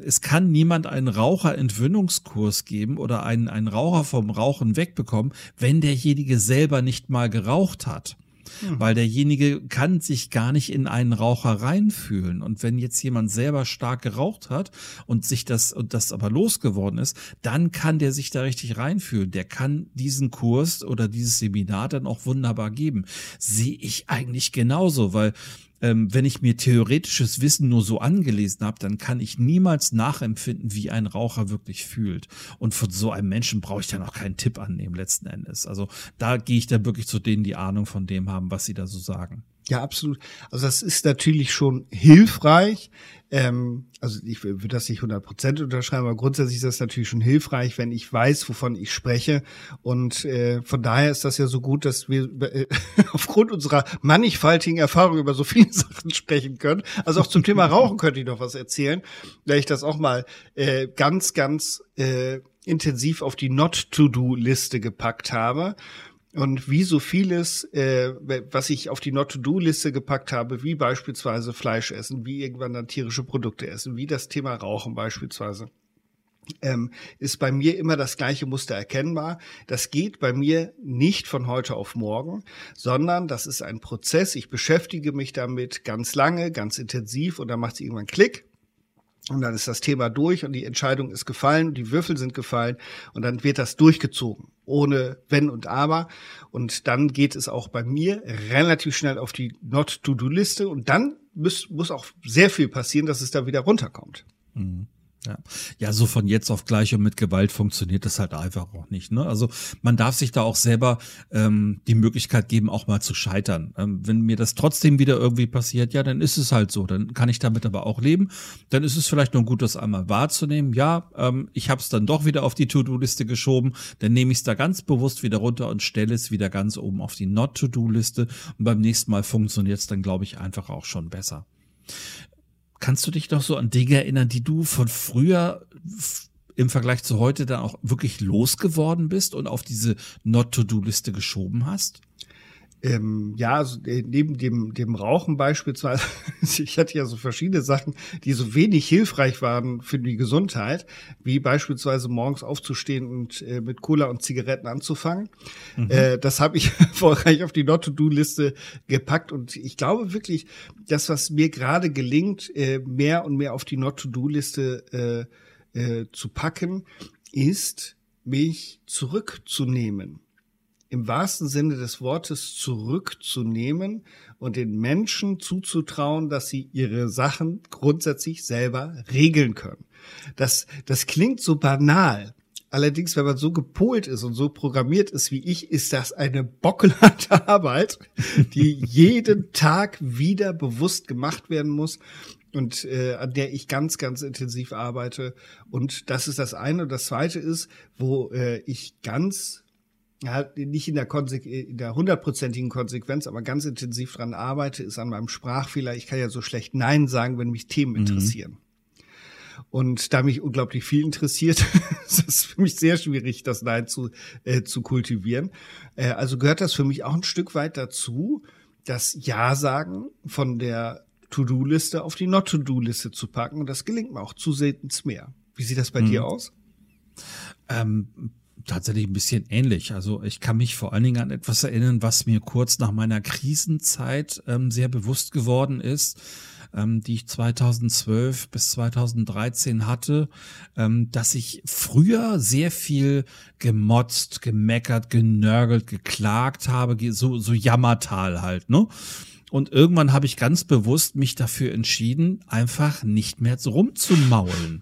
es kann niemand einen Raucherentwöhnungskurs geben oder einen, einen Raucher vom Rauchen wegbekommen, wenn derjenige selber nicht mal geraucht hat. Mhm. Weil derjenige kann sich gar nicht in einen Raucher reinfühlen. Und wenn jetzt jemand selber stark geraucht hat und sich das, und das aber losgeworden ist, dann kann der sich da richtig reinfühlen. Der kann diesen Kurs oder dieses Seminar dann auch wunderbar geben. Sehe ich eigentlich genauso, weil ähm, wenn ich mir theoretisches Wissen nur so angelesen habe, dann kann ich niemals nachempfinden, wie ein Raucher wirklich fühlt. Und von so einem Menschen brauche ich dann auch keinen Tipp annehmen letzten Endes. Also da gehe ich dann wirklich zu denen, die Ahnung von dem haben, was sie da so sagen. Ja, absolut. Also das ist natürlich schon hilfreich. Ähm, also ich würde das nicht 100 Prozent unterschreiben, aber grundsätzlich ist das natürlich schon hilfreich, wenn ich weiß, wovon ich spreche. Und äh, von daher ist das ja so gut, dass wir äh, aufgrund unserer mannigfaltigen Erfahrung über so viele Sachen sprechen können. Also auch zum Thema Rauchen könnte ich noch was erzählen, weil ich das auch mal äh, ganz, ganz äh, intensiv auf die Not-to-Do-Liste gepackt habe. Und wie so vieles, äh, was ich auf die Not-to-Do-Liste gepackt habe, wie beispielsweise Fleisch essen, wie irgendwann dann tierische Produkte essen, wie das Thema Rauchen beispielsweise, ähm, ist bei mir immer das gleiche Muster erkennbar. Das geht bei mir nicht von heute auf morgen, sondern das ist ein Prozess. Ich beschäftige mich damit ganz lange, ganz intensiv und dann macht es irgendwann Klick. Und dann ist das Thema durch und die Entscheidung ist gefallen, die Würfel sind gefallen und dann wird das durchgezogen, ohne Wenn und Aber. Und dann geht es auch bei mir relativ schnell auf die Not-to-Do-Liste und dann muss, muss auch sehr viel passieren, dass es da wieder runterkommt. Mhm. Ja. ja, so von jetzt auf gleich und mit Gewalt funktioniert das halt einfach auch nicht. Ne? Also man darf sich da auch selber ähm, die Möglichkeit geben, auch mal zu scheitern. Ähm, wenn mir das trotzdem wieder irgendwie passiert, ja, dann ist es halt so. Dann kann ich damit aber auch leben. Dann ist es vielleicht nur gut, das einmal wahrzunehmen. Ja, ähm, ich habe es dann doch wieder auf die To-Do-Liste geschoben. Dann nehme ich es da ganz bewusst wieder runter und stelle es wieder ganz oben auf die Not-To-Do-Liste. Und beim nächsten Mal funktioniert es dann, glaube ich, einfach auch schon besser. Kannst du dich noch so an Dinge erinnern, die du von früher im Vergleich zu heute dann auch wirklich losgeworden bist und auf diese Not-to-Do-Liste geschoben hast? Ähm, ja, also äh, neben dem, dem Rauchen beispielsweise, ich hatte ja so verschiedene Sachen, die so wenig hilfreich waren für die Gesundheit, wie beispielsweise morgens aufzustehen und äh, mit Cola und Zigaretten anzufangen. Mhm. Äh, das habe ich erfolgreich auf die Not-to-Do-Liste gepackt und ich glaube wirklich, das, was mir gerade gelingt, äh, mehr und mehr auf die Not-to-Do-Liste äh, äh, zu packen, ist, mich zurückzunehmen im wahrsten Sinne des Wortes zurückzunehmen und den Menschen zuzutrauen, dass sie ihre Sachen grundsätzlich selber regeln können. Das, das klingt so banal. Allerdings, wenn man so gepolt ist und so programmiert ist wie ich, ist das eine bockelharte Arbeit, die jeden Tag wieder bewusst gemacht werden muss und äh, an der ich ganz, ganz intensiv arbeite. Und das ist das eine. Und das zweite ist, wo äh, ich ganz ja, nicht in der, Konse in der hundertprozentigen Konsequenz, aber ganz intensiv dran arbeite, ist an meinem Sprachfehler. Ich kann ja so schlecht Nein sagen, wenn mich Themen mhm. interessieren. Und da mich unglaublich viel interessiert, ist es für mich sehr schwierig, das Nein zu, äh, zu kultivieren. Äh, also gehört das für mich auch ein Stück weit dazu, das Ja sagen von der To-Do-Liste auf die Not-To-Do-Liste zu packen. Und das gelingt mir auch zusehends mehr. Wie sieht das bei mhm. dir aus? Ähm, tatsächlich ein bisschen ähnlich. Also ich kann mich vor allen Dingen an etwas erinnern, was mir kurz nach meiner Krisenzeit ähm, sehr bewusst geworden ist, ähm, die ich 2012 bis 2013 hatte, ähm, dass ich früher sehr viel gemotzt, gemeckert, genörgelt, geklagt habe, so, so Jammertal halt, ne? Und irgendwann habe ich ganz bewusst mich dafür entschieden, einfach nicht mehr so rumzumaulen.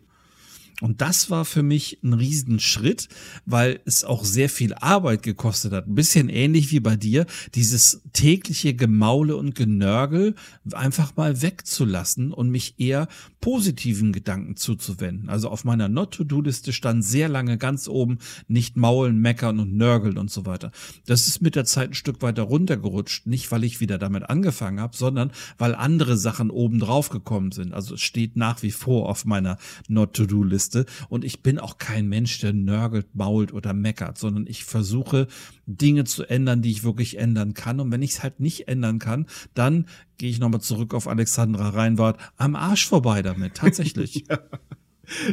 Und das war für mich ein Riesenschritt, weil es auch sehr viel Arbeit gekostet hat. Ein bisschen ähnlich wie bei dir, dieses tägliche Gemaule und Genörgel einfach mal wegzulassen und mich eher positiven Gedanken zuzuwenden. Also auf meiner Not-to-Do-Liste stand sehr lange ganz oben nicht maulen, meckern und nörgeln und so weiter. Das ist mit der Zeit ein Stück weiter runtergerutscht. Nicht, weil ich wieder damit angefangen habe, sondern weil andere Sachen oben drauf gekommen sind. Also es steht nach wie vor auf meiner Not-to-Do-Liste Liste. Und ich bin auch kein Mensch, der nörgelt, mault oder meckert, sondern ich versuche Dinge zu ändern, die ich wirklich ändern kann. Und wenn ich es halt nicht ändern kann, dann gehe ich nochmal zurück auf Alexandra Reinwart am Arsch vorbei damit, tatsächlich. ja.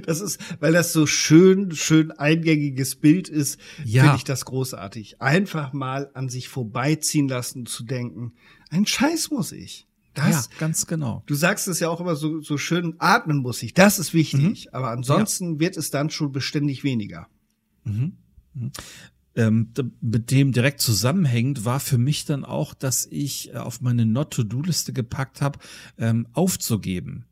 Das ist, weil das so schön, schön eingängiges Bild ist, ja. finde ich das großartig. Einfach mal an sich vorbeiziehen lassen, zu denken, ein Scheiß muss ich. Das, ja, ganz genau. Du sagst es ja auch immer so, so schön, atmen muss ich. Das ist wichtig. Mhm. Aber ansonsten ja. wird es dann schon beständig weniger. Mhm. Mhm. Ähm, mit dem direkt zusammenhängend war für mich dann auch, dass ich äh, auf meine Not-to-Do-Liste gepackt habe, ähm, aufzugeben.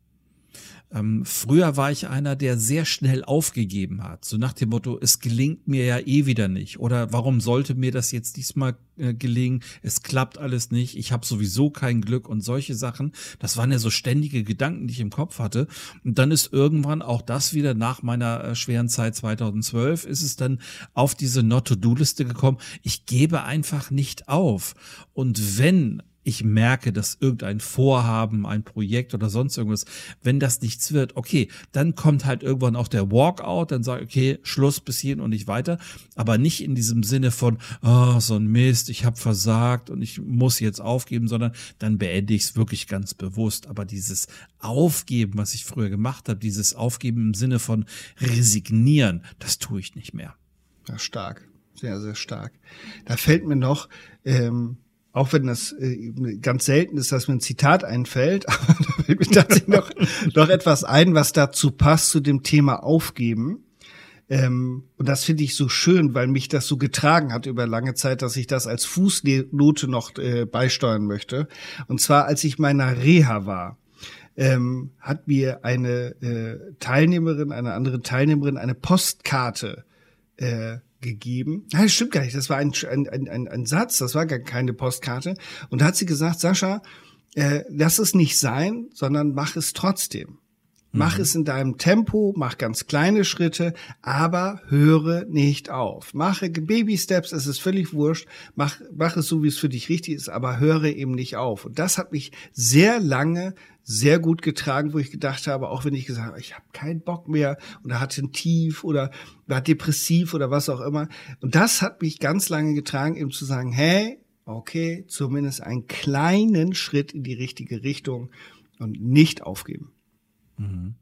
Ähm, früher war ich einer, der sehr schnell aufgegeben hat. So nach dem Motto, es gelingt mir ja eh wieder nicht. Oder warum sollte mir das jetzt diesmal äh, gelingen? Es klappt alles nicht. Ich habe sowieso kein Glück und solche Sachen. Das waren ja so ständige Gedanken, die ich im Kopf hatte. Und dann ist irgendwann auch das wieder nach meiner äh, schweren Zeit 2012 ist es dann auf diese Not-to-Do-Liste gekommen. Ich gebe einfach nicht auf. Und wenn ich merke, dass irgendein Vorhaben, ein Projekt oder sonst irgendwas, wenn das nichts wird, okay, dann kommt halt irgendwann auch der Walkout, dann sage ich, okay, Schluss bis hierhin und nicht weiter, aber nicht in diesem Sinne von, oh, so ein Mist, ich habe versagt und ich muss jetzt aufgeben, sondern dann beende ich es wirklich ganz bewusst. Aber dieses Aufgeben, was ich früher gemacht habe, dieses Aufgeben im Sinne von resignieren, das tue ich nicht mehr. Ja, stark. Sehr, sehr stark. Da fällt mir noch, ähm, auch wenn das äh, ganz selten ist, dass mir ein Zitat einfällt, aber da fällt mir tatsächlich noch, noch etwas ein, was dazu passt zu dem Thema Aufgeben. Ähm, und das finde ich so schön, weil mich das so getragen hat über lange Zeit, dass ich das als Fußnote noch äh, beisteuern möchte. Und zwar, als ich meiner Reha war, ähm, hat mir eine äh, Teilnehmerin, eine andere Teilnehmerin eine Postkarte äh, gegeben. Nein, das stimmt gar nicht. Das war ein, ein, ein, ein Satz, das war gar keine Postkarte. Und da hat sie gesagt, Sascha, äh, lass es nicht sein, sondern mach es trotzdem. Mach mhm. es in deinem Tempo, mach ganz kleine Schritte, aber höre nicht auf. Mache Baby Steps, es ist völlig wurscht. Mach, mach es so, wie es für dich richtig ist, aber höre eben nicht auf. Und das hat mich sehr lange sehr gut getragen, wo ich gedacht habe, auch wenn ich gesagt habe, ich habe keinen Bock mehr oder hatte ein Tief oder war depressiv oder was auch immer. Und das hat mich ganz lange getragen, eben zu sagen, hey, okay, zumindest einen kleinen Schritt in die richtige Richtung und nicht aufgeben. Mhm.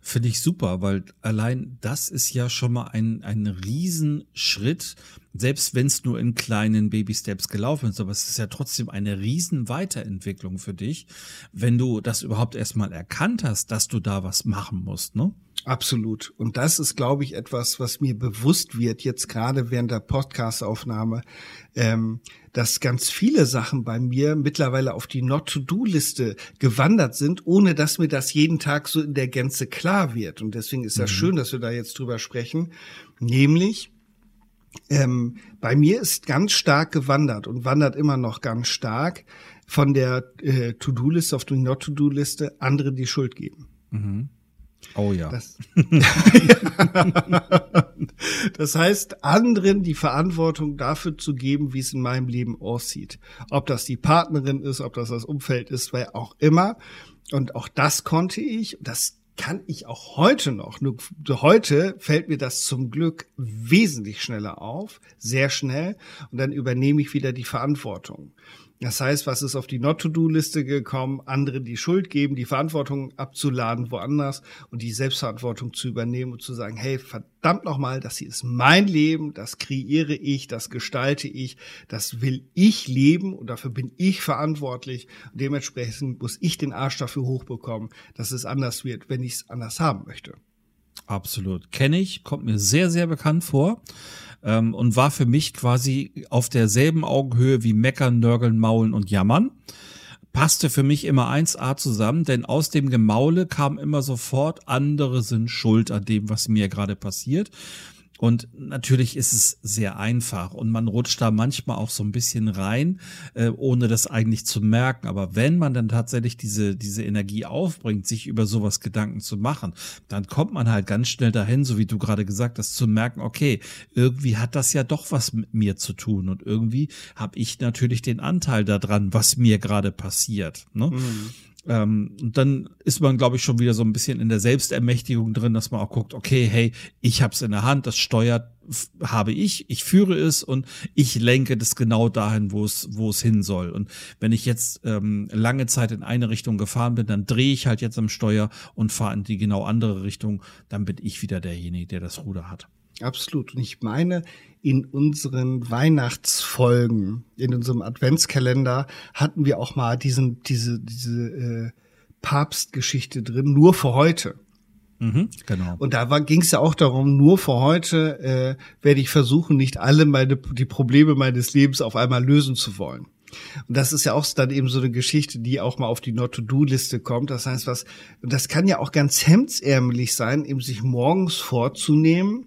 Finde ich super, weil allein das ist ja schon mal ein, ein Riesenschritt, selbst wenn es nur in kleinen Baby-Steps gelaufen ist, aber es ist ja trotzdem eine riesen Weiterentwicklung für dich, wenn du das überhaupt erstmal erkannt hast, dass du da was machen musst, ne? Absolut. Und das ist, glaube ich, etwas, was mir bewusst wird, jetzt gerade während der Podcast-Aufnahme, ähm, dass ganz viele Sachen bei mir mittlerweile auf die Not-to-Do-Liste gewandert sind, ohne dass mir das jeden Tag so in der Gänze klar wird. Und deswegen ist das mhm. schön, dass wir da jetzt drüber sprechen. Nämlich, ähm, bei mir ist ganz stark gewandert und wandert immer noch ganz stark von der äh, To-Do-Liste auf die Not-to-Do-Liste andere die Schuld geben. Mhm. Oh ja. Das, das, heißt, anderen die Verantwortung dafür zu geben, wie es in meinem Leben aussieht. Ob das die Partnerin ist, ob das das Umfeld ist, wer auch immer. Und auch das konnte ich, das kann ich auch heute noch. Nur heute fällt mir das zum Glück wesentlich schneller auf, sehr schnell. Und dann übernehme ich wieder die Verantwortung. Das heißt, was ist auf die Not-to-Do-Liste gekommen, anderen die Schuld geben, die Verantwortung abzuladen woanders und die Selbstverantwortung zu übernehmen und zu sagen, hey, verdammt nochmal, das hier ist mein Leben, das kreiere ich, das gestalte ich, das will ich leben und dafür bin ich verantwortlich. Und dementsprechend muss ich den Arsch dafür hochbekommen, dass es anders wird, wenn ich es anders haben möchte. Absolut. Kenne ich, kommt mir sehr, sehr bekannt vor ähm, und war für mich quasi auf derselben Augenhöhe wie Meckern, Nörgeln, Maulen und Jammern. Passte für mich immer 1A zusammen, denn aus dem Gemaule kam immer sofort, andere sind schuld an dem, was mir gerade passiert. Und natürlich ist es sehr einfach und man rutscht da manchmal auch so ein bisschen rein, äh, ohne das eigentlich zu merken. Aber wenn man dann tatsächlich diese, diese Energie aufbringt, sich über sowas Gedanken zu machen, dann kommt man halt ganz schnell dahin, so wie du gerade gesagt hast, zu merken, okay, irgendwie hat das ja doch was mit mir zu tun und irgendwie habe ich natürlich den Anteil daran, was mir gerade passiert. Ne? Mhm. Ähm, und dann ist man, glaube ich, schon wieder so ein bisschen in der Selbstermächtigung drin, dass man auch guckt, okay, hey, ich habe es in der Hand, das steuert habe ich, ich führe es und ich lenke das genau dahin, wo es, wo es hin soll. Und wenn ich jetzt ähm, lange Zeit in eine Richtung gefahren bin, dann drehe ich halt jetzt am Steuer und fahre in die genau andere Richtung, dann bin ich wieder derjenige, der das Ruder hat. Absolut. Und ich meine, in unseren Weihnachtsfolgen, in unserem Adventskalender hatten wir auch mal diesen, diese, diese äh, Papstgeschichte drin, nur für heute. Mhm, genau. Und da ging es ja auch darum, nur für heute äh, werde ich versuchen, nicht alle meine die Probleme meines Lebens auf einmal lösen zu wollen. Und das ist ja auch dann eben so eine Geschichte, die auch mal auf die Not-to-Do-Liste kommt. Das heißt, was, das kann ja auch ganz hemdsärmelig sein, eben sich morgens vorzunehmen,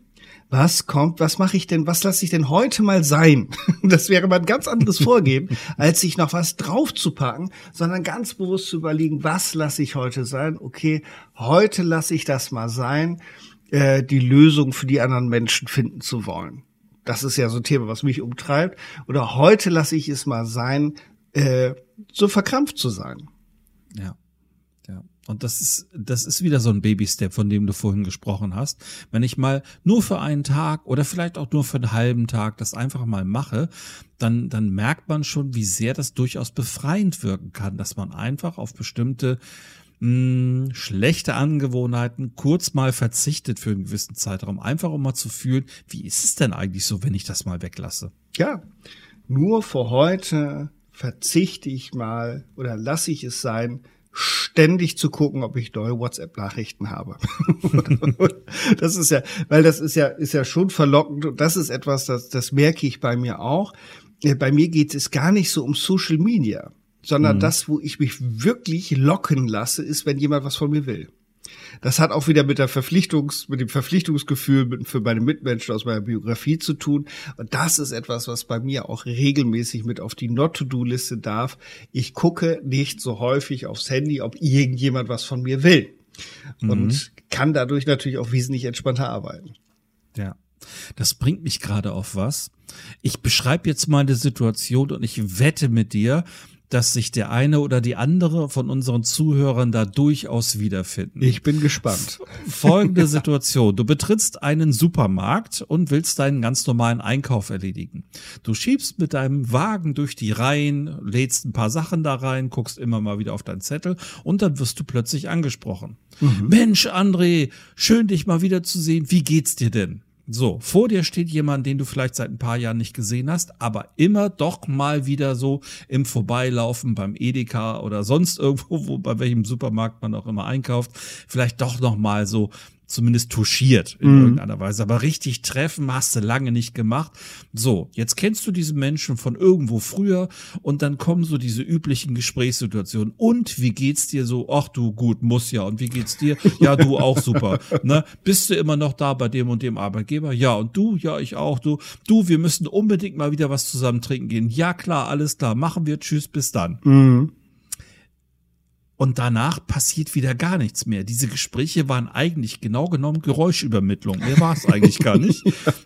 was kommt, was mache ich denn, was lasse ich denn heute mal sein? Das wäre mal ein ganz anderes Vorgehen, als sich noch was draufzupacken, sondern ganz bewusst zu überlegen, was lasse ich heute sein? Okay, heute lasse ich das mal sein, äh, die Lösung für die anderen Menschen finden zu wollen. Das ist ja so ein Thema, was mich umtreibt. Oder heute lasse ich es mal sein, äh, so verkrampft zu sein. Ja. Und das ist, das ist wieder so ein Baby-Step, von dem du vorhin gesprochen hast. Wenn ich mal nur für einen Tag oder vielleicht auch nur für einen halben Tag das einfach mal mache, dann, dann merkt man schon, wie sehr das durchaus befreiend wirken kann, dass man einfach auf bestimmte mh, hm, schlechte Angewohnheiten kurz mal verzichtet für einen gewissen Zeitraum, einfach um mal zu fühlen, wie ist es denn eigentlich so, wenn ich das mal weglasse? Ja, nur für heute verzichte ich mal oder lasse ich es sein, ständig zu gucken, ob ich neue WhatsApp-Nachrichten habe. das ist ja, weil das ist ja, ist ja schon verlockend und das ist etwas, das, das merke ich bei mir auch. Äh, bei mir geht es gar nicht so um Social Media, sondern mhm. das, wo ich mich wirklich locken lasse, ist, wenn jemand was von mir will. Das hat auch wieder mit der Verpflichtungs, mit dem Verpflichtungsgefühl mit, für meine Mitmenschen aus meiner Biografie zu tun. Und das ist etwas, was bei mir auch regelmäßig mit auf die Not-to-Do-Liste darf. Ich gucke nicht so häufig aufs Handy, ob irgendjemand was von mir will. Mhm. Und kann dadurch natürlich auch wesentlich entspannter arbeiten. Ja. Das bringt mich gerade auf was. Ich beschreibe jetzt mal eine Situation und ich wette mit dir, dass sich der eine oder die andere von unseren Zuhörern da durchaus wiederfinden. Ich bin gespannt. Folgende Situation. Du betrittst einen Supermarkt und willst deinen ganz normalen Einkauf erledigen. Du schiebst mit deinem Wagen durch die Reihen, lädst ein paar Sachen da rein, guckst immer mal wieder auf deinen Zettel und dann wirst du plötzlich angesprochen. Mhm. Mensch, André, schön dich mal wieder zu sehen. Wie geht's dir denn? So, vor dir steht jemand, den du vielleicht seit ein paar Jahren nicht gesehen hast, aber immer doch mal wieder so im Vorbeilaufen beim Edeka oder sonst irgendwo, wo, bei welchem Supermarkt man auch immer einkauft, vielleicht doch noch mal so zumindest touchiert in mhm. irgendeiner Weise. Aber richtig treffen hast du lange nicht gemacht. So, jetzt kennst du diese Menschen von irgendwo früher und dann kommen so diese üblichen Gesprächssituationen. Und wie geht's dir so? Ach du, gut, muss ja. Und wie geht's dir? Ja, du auch super. Ne? Bist du immer noch da bei dem und dem Arbeitgeber? Ja, und du? Ja, ich auch. Du, du, wir müssen unbedingt mal wieder was zusammen trinken gehen. Ja, klar, alles klar. Machen wir. Tschüss, bis dann. Mhm und danach passiert wieder gar nichts mehr. Diese Gespräche waren eigentlich genau genommen Geräuschübermittlung. Mehr war es eigentlich gar nicht.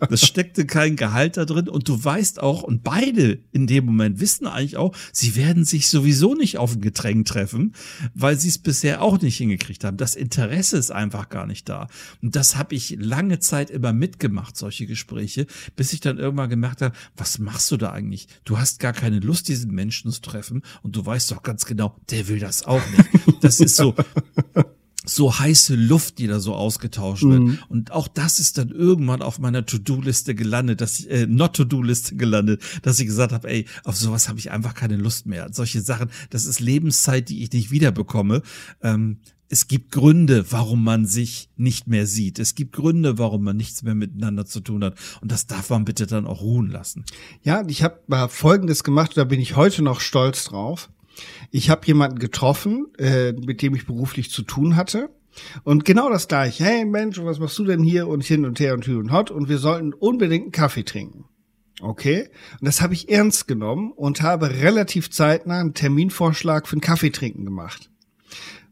Das steckte kein Gehalt da drin und du weißt auch, und beide in dem Moment wissen eigentlich auch, sie werden sich sowieso nicht auf ein Getränk treffen, weil sie es bisher auch nicht hingekriegt haben. Das Interesse ist einfach gar nicht da. Und das habe ich lange Zeit immer mitgemacht, solche Gespräche, bis ich dann irgendwann gemerkt habe, was machst du da eigentlich? Du hast gar keine Lust, diesen Menschen zu treffen und du weißt doch ganz genau, der will das auch nicht. Das ist so, so heiße Luft, die da so ausgetauscht wird. Mhm. Und auch das ist dann irgendwann auf meiner To-Do-Liste gelandet, dass ich, äh, Not-To-Do-Liste gelandet, dass ich gesagt habe, ey, auf sowas habe ich einfach keine Lust mehr. Solche Sachen, das ist Lebenszeit, die ich nicht wiederbekomme. Ähm, es gibt Gründe, warum man sich nicht mehr sieht. Es gibt Gründe, warum man nichts mehr miteinander zu tun hat. Und das darf man bitte dann auch ruhen lassen. Ja, ich habe mal Folgendes gemacht, da bin ich heute noch stolz drauf. Ich habe jemanden getroffen, äh, mit dem ich beruflich zu tun hatte. Und genau das gleiche. Hey Mensch, was machst du denn hier und hin und her und hü und hot? Und wir sollten unbedingt einen Kaffee trinken. Okay. Und das habe ich ernst genommen und habe relativ zeitnah einen Terminvorschlag für einen Kaffee trinken gemacht.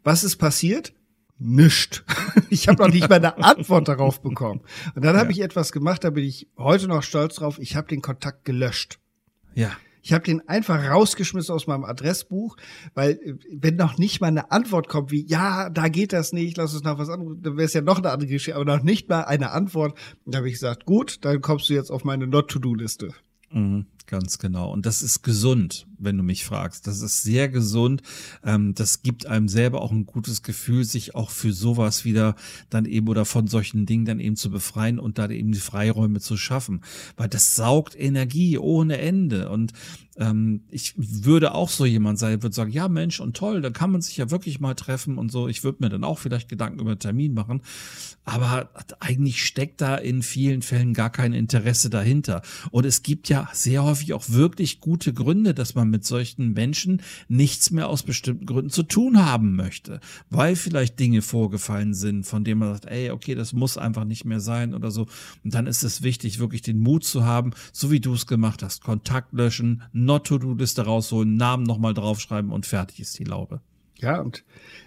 Was ist passiert? Nischt. Ich habe noch nicht mal eine Antwort darauf bekommen. Und dann habe ja. ich etwas gemacht, da bin ich heute noch stolz drauf. Ich habe den Kontakt gelöscht. Ja. Ich habe den einfach rausgeschmissen aus meinem Adressbuch, weil äh, wenn noch nicht mal eine Antwort kommt wie ja, da geht das nicht, lass uns noch was anderes, dann wäre es ja noch eine andere Geschichte, aber noch nicht mal eine Antwort. Da habe ich gesagt, gut, dann kommst du jetzt auf meine Not-to-Do-Liste. Mhm, ganz genau. Und das ist gesund, wenn du mich fragst. Das ist sehr gesund. Ähm, das gibt einem selber auch ein gutes Gefühl, sich auch für sowas wieder dann eben oder von solchen Dingen dann eben zu befreien und da eben die Freiräume zu schaffen. Weil das saugt Energie ohne Ende. Und ähm, ich würde auch so jemand sein, würde sagen, ja Mensch und toll, dann kann man sich ja wirklich mal treffen und so. Ich würde mir dann auch vielleicht Gedanken über Termin machen. Aber eigentlich steckt da in vielen Fällen gar kein Interesse dahinter. Und es gibt ja sehr häufig auch wirklich gute Gründe, dass man mit solchen Menschen nichts mehr aus bestimmten Gründen zu tun haben möchte. Weil vielleicht Dinge vorgefallen sind, von denen man sagt, ey, okay, das muss einfach nicht mehr sein oder so. Und dann ist es wichtig, wirklich den Mut zu haben, so wie du es gemacht hast, Kontakt löschen, Not-To-Do-Liste rausholen, Namen nochmal draufschreiben und fertig ist die Laube. Ja, und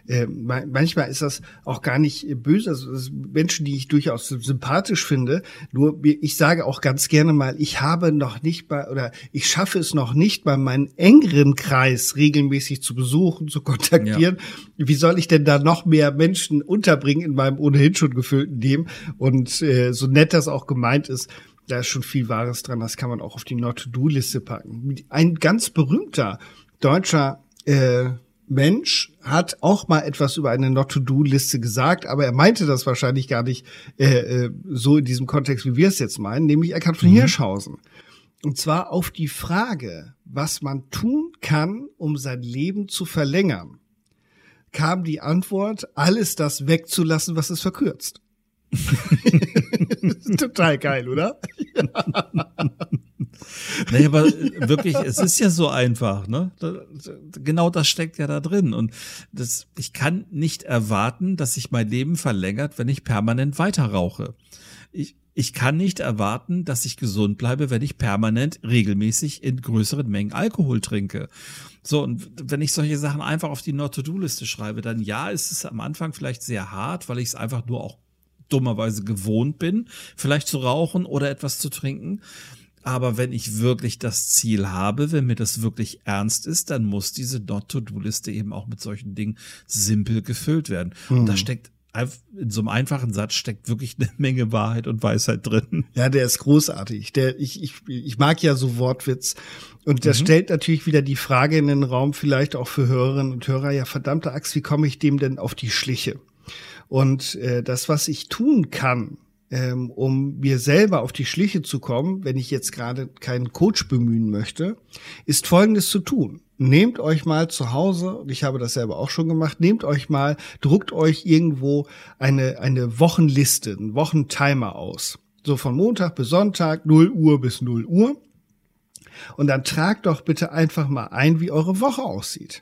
äh, manchmal ist das auch gar nicht böse. Also Menschen, die ich durchaus sympathisch finde. Nur ich sage auch ganz gerne mal, ich habe noch nicht bei oder ich schaffe es noch nicht bei meinem engeren Kreis regelmäßig zu besuchen, zu kontaktieren. Ja. Wie soll ich denn da noch mehr Menschen unterbringen in meinem ohnehin schon gefüllten Leben? Und äh, so nett das auch gemeint ist, da ist schon viel Wahres dran. Das kann man auch auf die Not-to-Do-Liste packen. Ein ganz berühmter deutscher äh, Mensch hat auch mal etwas über eine Not-to-Do-Liste gesagt, aber er meinte das wahrscheinlich gar nicht äh, äh, so in diesem Kontext, wie wir es jetzt meinen, nämlich Eckhard von mhm. Hirschhausen. Und zwar auf die Frage, was man tun kann, um sein Leben zu verlängern, kam die Antwort, alles das wegzulassen, was es verkürzt. Total geil, oder? nee, aber wirklich, es ist ja so einfach, ne? Genau das steckt ja da drin. Und das, ich kann nicht erwarten, dass sich mein Leben verlängert, wenn ich permanent weiter rauche. Ich, ich kann nicht erwarten, dass ich gesund bleibe, wenn ich permanent regelmäßig in größeren Mengen Alkohol trinke. So, und wenn ich solche Sachen einfach auf die Not-to-Do-Liste schreibe, dann ja, ist es am Anfang vielleicht sehr hart, weil ich es einfach nur auch dummerweise gewohnt bin, vielleicht zu rauchen oder etwas zu trinken. Aber wenn ich wirklich das Ziel habe, wenn mir das wirklich ernst ist, dann muss diese Not-to-Do-Liste eben auch mit solchen Dingen simpel gefüllt werden. Hm. Und da hm. steckt in so einem einfachen Satz steckt wirklich eine Menge Wahrheit und Weisheit drin. Ja, der ist großartig. Der, ich, ich, ich mag ja so Wortwitz. Und das mhm. stellt natürlich wieder die Frage in den Raum, vielleicht auch für Hörerinnen und Hörer, ja, verdammte Axt, wie komme ich dem denn auf die Schliche? Und äh, das, was ich tun kann, ähm, um mir selber auf die Schliche zu kommen, wenn ich jetzt gerade keinen Coach bemühen möchte, ist Folgendes zu tun. Nehmt euch mal zu Hause, und ich habe das selber auch schon gemacht, nehmt euch mal, druckt euch irgendwo eine, eine Wochenliste, einen Wochentimer aus. So von Montag bis Sonntag, 0 Uhr bis 0 Uhr. Und dann tragt doch bitte einfach mal ein, wie eure Woche aussieht.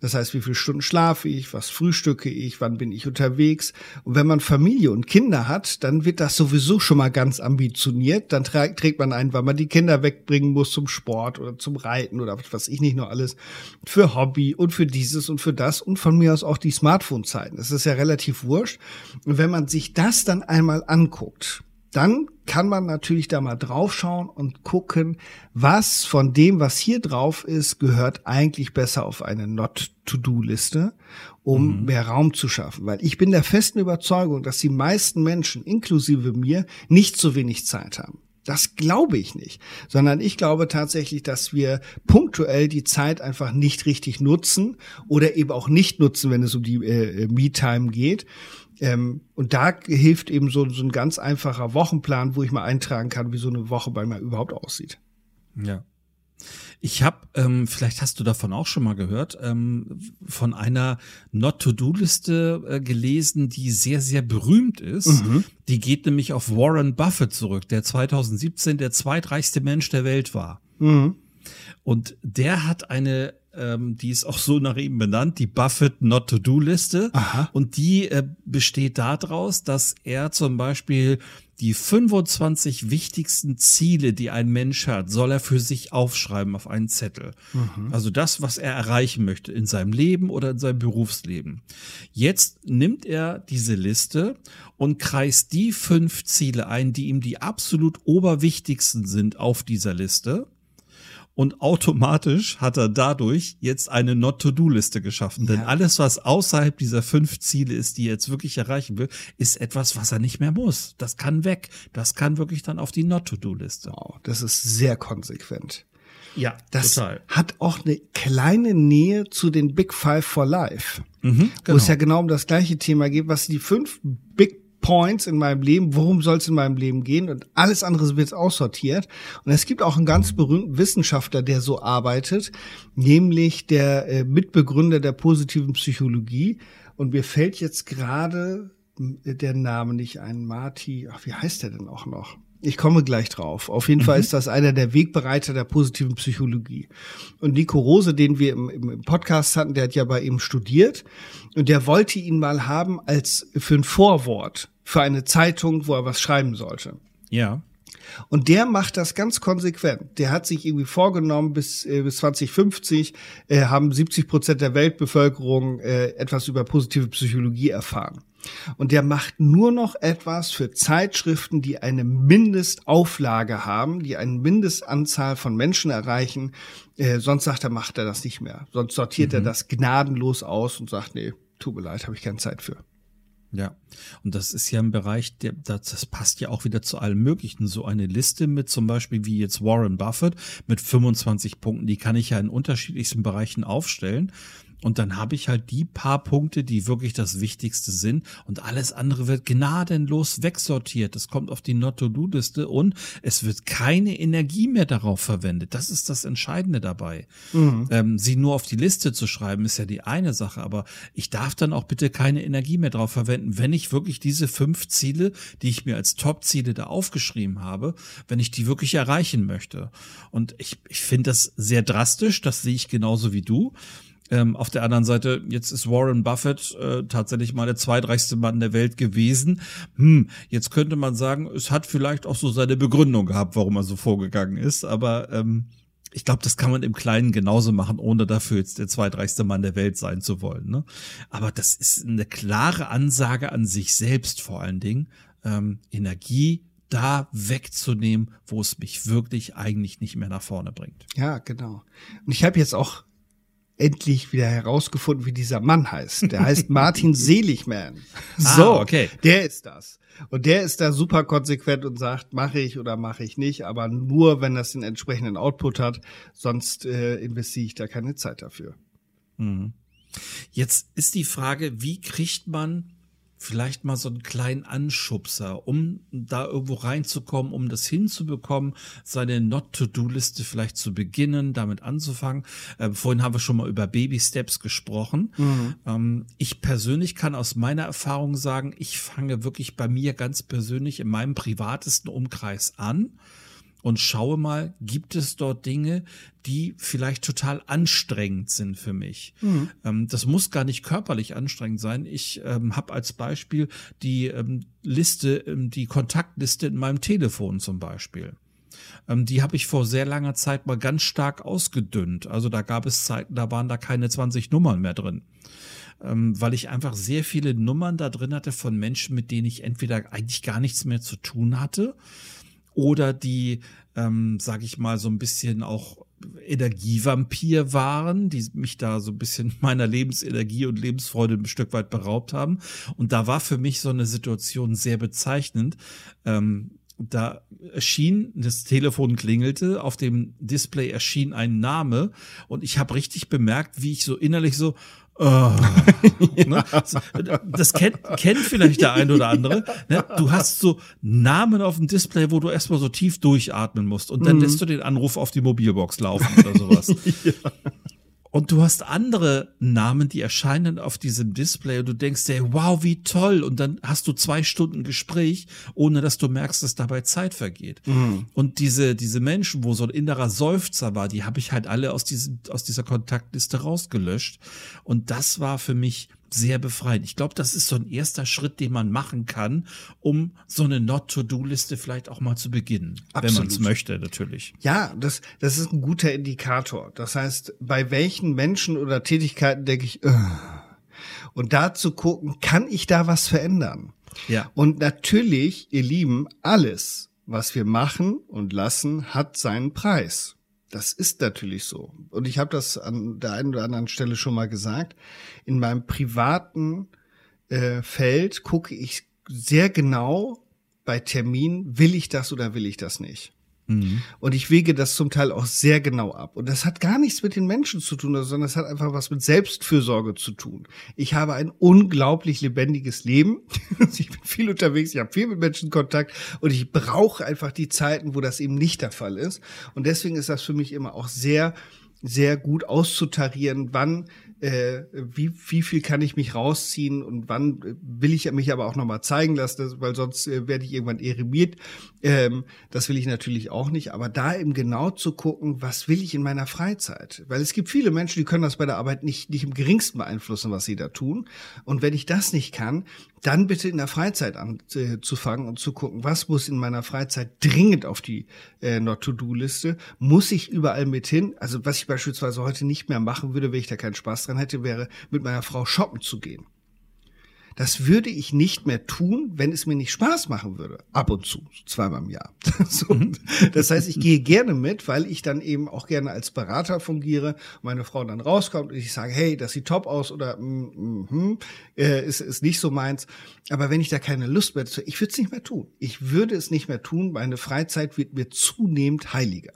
Das heißt, wie viele Stunden schlafe ich, was frühstücke ich, wann bin ich unterwegs. Und wenn man Familie und Kinder hat, dann wird das sowieso schon mal ganz ambitioniert. Dann trägt man ein, weil man die Kinder wegbringen muss zum Sport oder zum Reiten oder was ich nicht nur alles, für Hobby und für dieses und für das und von mir aus auch die Smartphone-Zeiten. Das ist ja relativ wurscht. Und wenn man sich das dann einmal anguckt, dann kann man natürlich da mal draufschauen und gucken, was von dem, was hier drauf ist, gehört eigentlich besser auf eine Not-to-Do-Liste, um mhm. mehr Raum zu schaffen. Weil ich bin der festen Überzeugung, dass die meisten Menschen, inklusive mir, nicht so wenig Zeit haben. Das glaube ich nicht, sondern ich glaube tatsächlich, dass wir punktuell die Zeit einfach nicht richtig nutzen oder eben auch nicht nutzen, wenn es um die äh, Me-Time geht. Ähm, und da hilft eben so, so ein ganz einfacher Wochenplan, wo ich mal eintragen kann, wie so eine Woche bei mir überhaupt aussieht. Ja. Ich habe, ähm, vielleicht hast du davon auch schon mal gehört, ähm, von einer Not-to-Do-Liste äh, gelesen, die sehr, sehr berühmt ist. Mhm. Die geht nämlich auf Warren Buffett zurück, der 2017 der zweitreichste Mensch der Welt war. Mhm. Und der hat eine ähm, die ist auch so nach ihm benannt, die Buffett Not-to-Do-Liste. Und die äh, besteht daraus, dass er zum Beispiel die 25 wichtigsten Ziele, die ein Mensch hat, soll er für sich aufschreiben auf einen Zettel. Mhm. Also das, was er erreichen möchte in seinem Leben oder in seinem Berufsleben. Jetzt nimmt er diese Liste und kreist die fünf Ziele ein, die ihm die absolut oberwichtigsten sind auf dieser Liste und automatisch hat er dadurch jetzt eine Not-to-Do-Liste geschaffen. Ja. Denn alles, was außerhalb dieser fünf Ziele ist, die er jetzt wirklich erreichen will, ist etwas, was er nicht mehr muss. Das kann weg. Das kann wirklich dann auf die Not-to-Do-Liste. Wow, das ist sehr konsequent. Ja, das total. hat auch eine kleine Nähe zu den Big Five for Life, mhm, genau. wo es ja genau um das gleiche Thema geht, was die fünf Points in meinem Leben, worum soll es in meinem Leben gehen und alles andere wird aussortiert. Und es gibt auch einen ganz berühmten Wissenschaftler, der so arbeitet, nämlich der äh, Mitbegründer der positiven Psychologie. Und mir fällt jetzt gerade äh, der Name nicht ein, Marty, ach, wie heißt der denn auch noch? Ich komme gleich drauf. Auf jeden mhm. Fall ist das einer der Wegbereiter der positiven Psychologie. Und Nico Rose, den wir im, im, Podcast hatten, der hat ja bei ihm studiert und der wollte ihn mal haben als für ein Vorwort für eine Zeitung, wo er was schreiben sollte. Ja. Und der macht das ganz konsequent. Der hat sich irgendwie vorgenommen, bis, äh, bis 2050 äh, haben 70 Prozent der Weltbevölkerung äh, etwas über positive Psychologie erfahren. Und der macht nur noch etwas für Zeitschriften, die eine Mindestauflage haben, die eine Mindestanzahl von Menschen erreichen. Äh, sonst sagt er, macht er das nicht mehr. Sonst sortiert mhm. er das gnadenlos aus und sagt, nee, tut mir leid, habe ich keine Zeit für. Ja, und das ist ja ein Bereich, der, das, das passt ja auch wieder zu allem Möglichen. So eine Liste mit zum Beispiel wie jetzt Warren Buffett mit 25 Punkten, die kann ich ja in unterschiedlichsten Bereichen aufstellen. Und dann habe ich halt die paar Punkte, die wirklich das Wichtigste sind. Und alles andere wird gnadenlos wegsortiert. Das kommt auf die Not-to-Do-Liste und es wird keine Energie mehr darauf verwendet. Das ist das Entscheidende dabei. Mhm. Ähm, sie nur auf die Liste zu schreiben, ist ja die eine Sache. Aber ich darf dann auch bitte keine Energie mehr darauf verwenden, wenn ich wirklich diese fünf Ziele, die ich mir als Top-Ziele da aufgeschrieben habe, wenn ich die wirklich erreichen möchte. Und ich, ich finde das sehr drastisch. Das sehe ich genauso wie du. Ähm, auf der anderen Seite, jetzt ist Warren Buffett äh, tatsächlich mal der zweitreichste Mann der Welt gewesen. Hm, jetzt könnte man sagen, es hat vielleicht auch so seine Begründung gehabt, warum er so vorgegangen ist, aber ähm, ich glaube, das kann man im Kleinen genauso machen, ohne dafür jetzt der zweitreichste Mann der Welt sein zu wollen. Ne? Aber das ist eine klare Ansage an sich selbst vor allen Dingen. Ähm, Energie da wegzunehmen, wo es mich wirklich eigentlich nicht mehr nach vorne bringt. Ja, genau. Und ich habe jetzt auch endlich wieder herausgefunden, wie dieser Mann heißt. Der heißt Martin Seligman. Ah, so, ah, okay. Der ist das. Und der ist da super konsequent und sagt, mache ich oder mache ich nicht, aber nur, wenn das den entsprechenden Output hat. Sonst äh, investiere ich da keine Zeit dafür. Mhm. Jetzt ist die Frage, wie kriegt man vielleicht mal so einen kleinen Anschubser, um da irgendwo reinzukommen, um das hinzubekommen, seine Not-to-Do-Liste vielleicht zu beginnen, damit anzufangen. Ähm, vorhin haben wir schon mal über Baby-Steps gesprochen. Mhm. Ähm, ich persönlich kann aus meiner Erfahrung sagen, ich fange wirklich bei mir ganz persönlich in meinem privatesten Umkreis an und schaue mal, gibt es dort Dinge, die vielleicht total anstrengend sind für mich. Mhm. Ähm, das muss gar nicht körperlich anstrengend sein. Ich ähm, habe als Beispiel die ähm, Liste, ähm, die Kontaktliste in meinem Telefon zum Beispiel. Ähm, die habe ich vor sehr langer Zeit mal ganz stark ausgedünnt. Also da gab es Zeiten, da waren da keine 20 Nummern mehr drin weil ich einfach sehr viele Nummern da drin hatte von Menschen, mit denen ich entweder eigentlich gar nichts mehr zu tun hatte oder die, ähm, sag ich mal, so ein bisschen auch Energievampir waren, die mich da so ein bisschen meiner Lebensenergie und Lebensfreude ein Stück weit beraubt haben. Und da war für mich so eine Situation sehr bezeichnend. Ähm, da erschien, das Telefon klingelte, auf dem Display erschien ein Name und ich habe richtig bemerkt, wie ich so innerlich so, Oh, ne? Das kennt, kennt vielleicht der ein oder andere. Ne? Du hast so Namen auf dem Display, wo du erstmal so tief durchatmen musst und dann mhm. lässt du den Anruf auf die Mobilbox laufen oder sowas. ja. Und du hast andere Namen, die erscheinen auf diesem Display und du denkst dir, wow, wie toll. Und dann hast du zwei Stunden Gespräch, ohne dass du merkst, dass dabei Zeit vergeht. Mhm. Und diese, diese Menschen, wo so ein innerer Seufzer war, die habe ich halt alle aus diesem, aus dieser Kontaktliste rausgelöscht. Und das war für mich sehr befreiend. Ich glaube, das ist so ein erster Schritt, den man machen kann, um so eine Not-to-Do-Liste vielleicht auch mal zu beginnen, Absolut. wenn man es möchte, natürlich. Ja, das, das ist ein guter Indikator. Das heißt, bei welchen Menschen oder Tätigkeiten denke ich, uh, und da zu gucken, kann ich da was verändern? Ja. Und natürlich, ihr Lieben, alles, was wir machen und lassen, hat seinen Preis. Das ist natürlich so. Und ich habe das an der einen oder anderen Stelle schon mal gesagt. In meinem privaten äh, Feld gucke ich sehr genau bei Terminen, will ich das oder will ich das nicht. Mhm. Und ich wege das zum Teil auch sehr genau ab. Und das hat gar nichts mit den Menschen zu tun, sondern es hat einfach was mit Selbstfürsorge zu tun. Ich habe ein unglaublich lebendiges Leben. ich bin viel unterwegs, ich habe viel mit Menschen Kontakt und ich brauche einfach die Zeiten, wo das eben nicht der Fall ist. Und deswegen ist das für mich immer auch sehr sehr gut auszutarieren, wann äh, wie, wie viel kann ich mich rausziehen und wann will ich mich aber auch nochmal zeigen lassen, weil sonst äh, werde ich irgendwann eremiert. Ähm, das will ich natürlich auch nicht. Aber da eben genau zu gucken, was will ich in meiner Freizeit? Weil es gibt viele Menschen, die können das bei der Arbeit nicht, nicht im geringsten beeinflussen, was sie da tun. Und wenn ich das nicht kann, dann bitte in der Freizeit anzufangen äh, und zu gucken, was muss in meiner Freizeit dringend auf die äh, Not-to-Do-Liste? Muss ich überall mit hin? Also was ich beispielsweise heute nicht mehr machen würde, wenn ich da keinen Spaß dran hätte, wäre mit meiner Frau shoppen zu gehen. Das würde ich nicht mehr tun, wenn es mir nicht Spaß machen würde. Ab und zu, zweimal im Jahr. so, das heißt, ich gehe gerne mit, weil ich dann eben auch gerne als Berater fungiere. Meine Frau dann rauskommt und ich sage, hey, das sieht top aus oder mm, mm, äh, ist, ist nicht so meins. Aber wenn ich da keine Lust mehr zu, ich würde es nicht mehr tun. Ich würde es nicht mehr tun. Meine Freizeit wird mir zunehmend heiliger.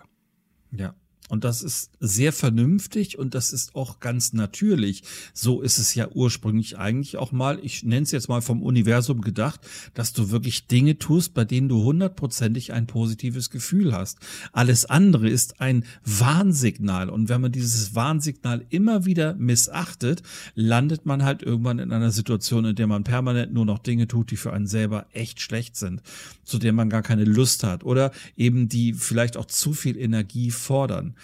Ja. Und das ist sehr vernünftig und das ist auch ganz natürlich. So ist es ja ursprünglich eigentlich auch mal, ich nenne es jetzt mal vom Universum gedacht, dass du wirklich Dinge tust, bei denen du hundertprozentig ein positives Gefühl hast. Alles andere ist ein Warnsignal. Und wenn man dieses Warnsignal immer wieder missachtet, landet man halt irgendwann in einer Situation, in der man permanent nur noch Dinge tut, die für einen selber echt schlecht sind, zu der man gar keine Lust hat oder eben die vielleicht auch zu viel Energie fordern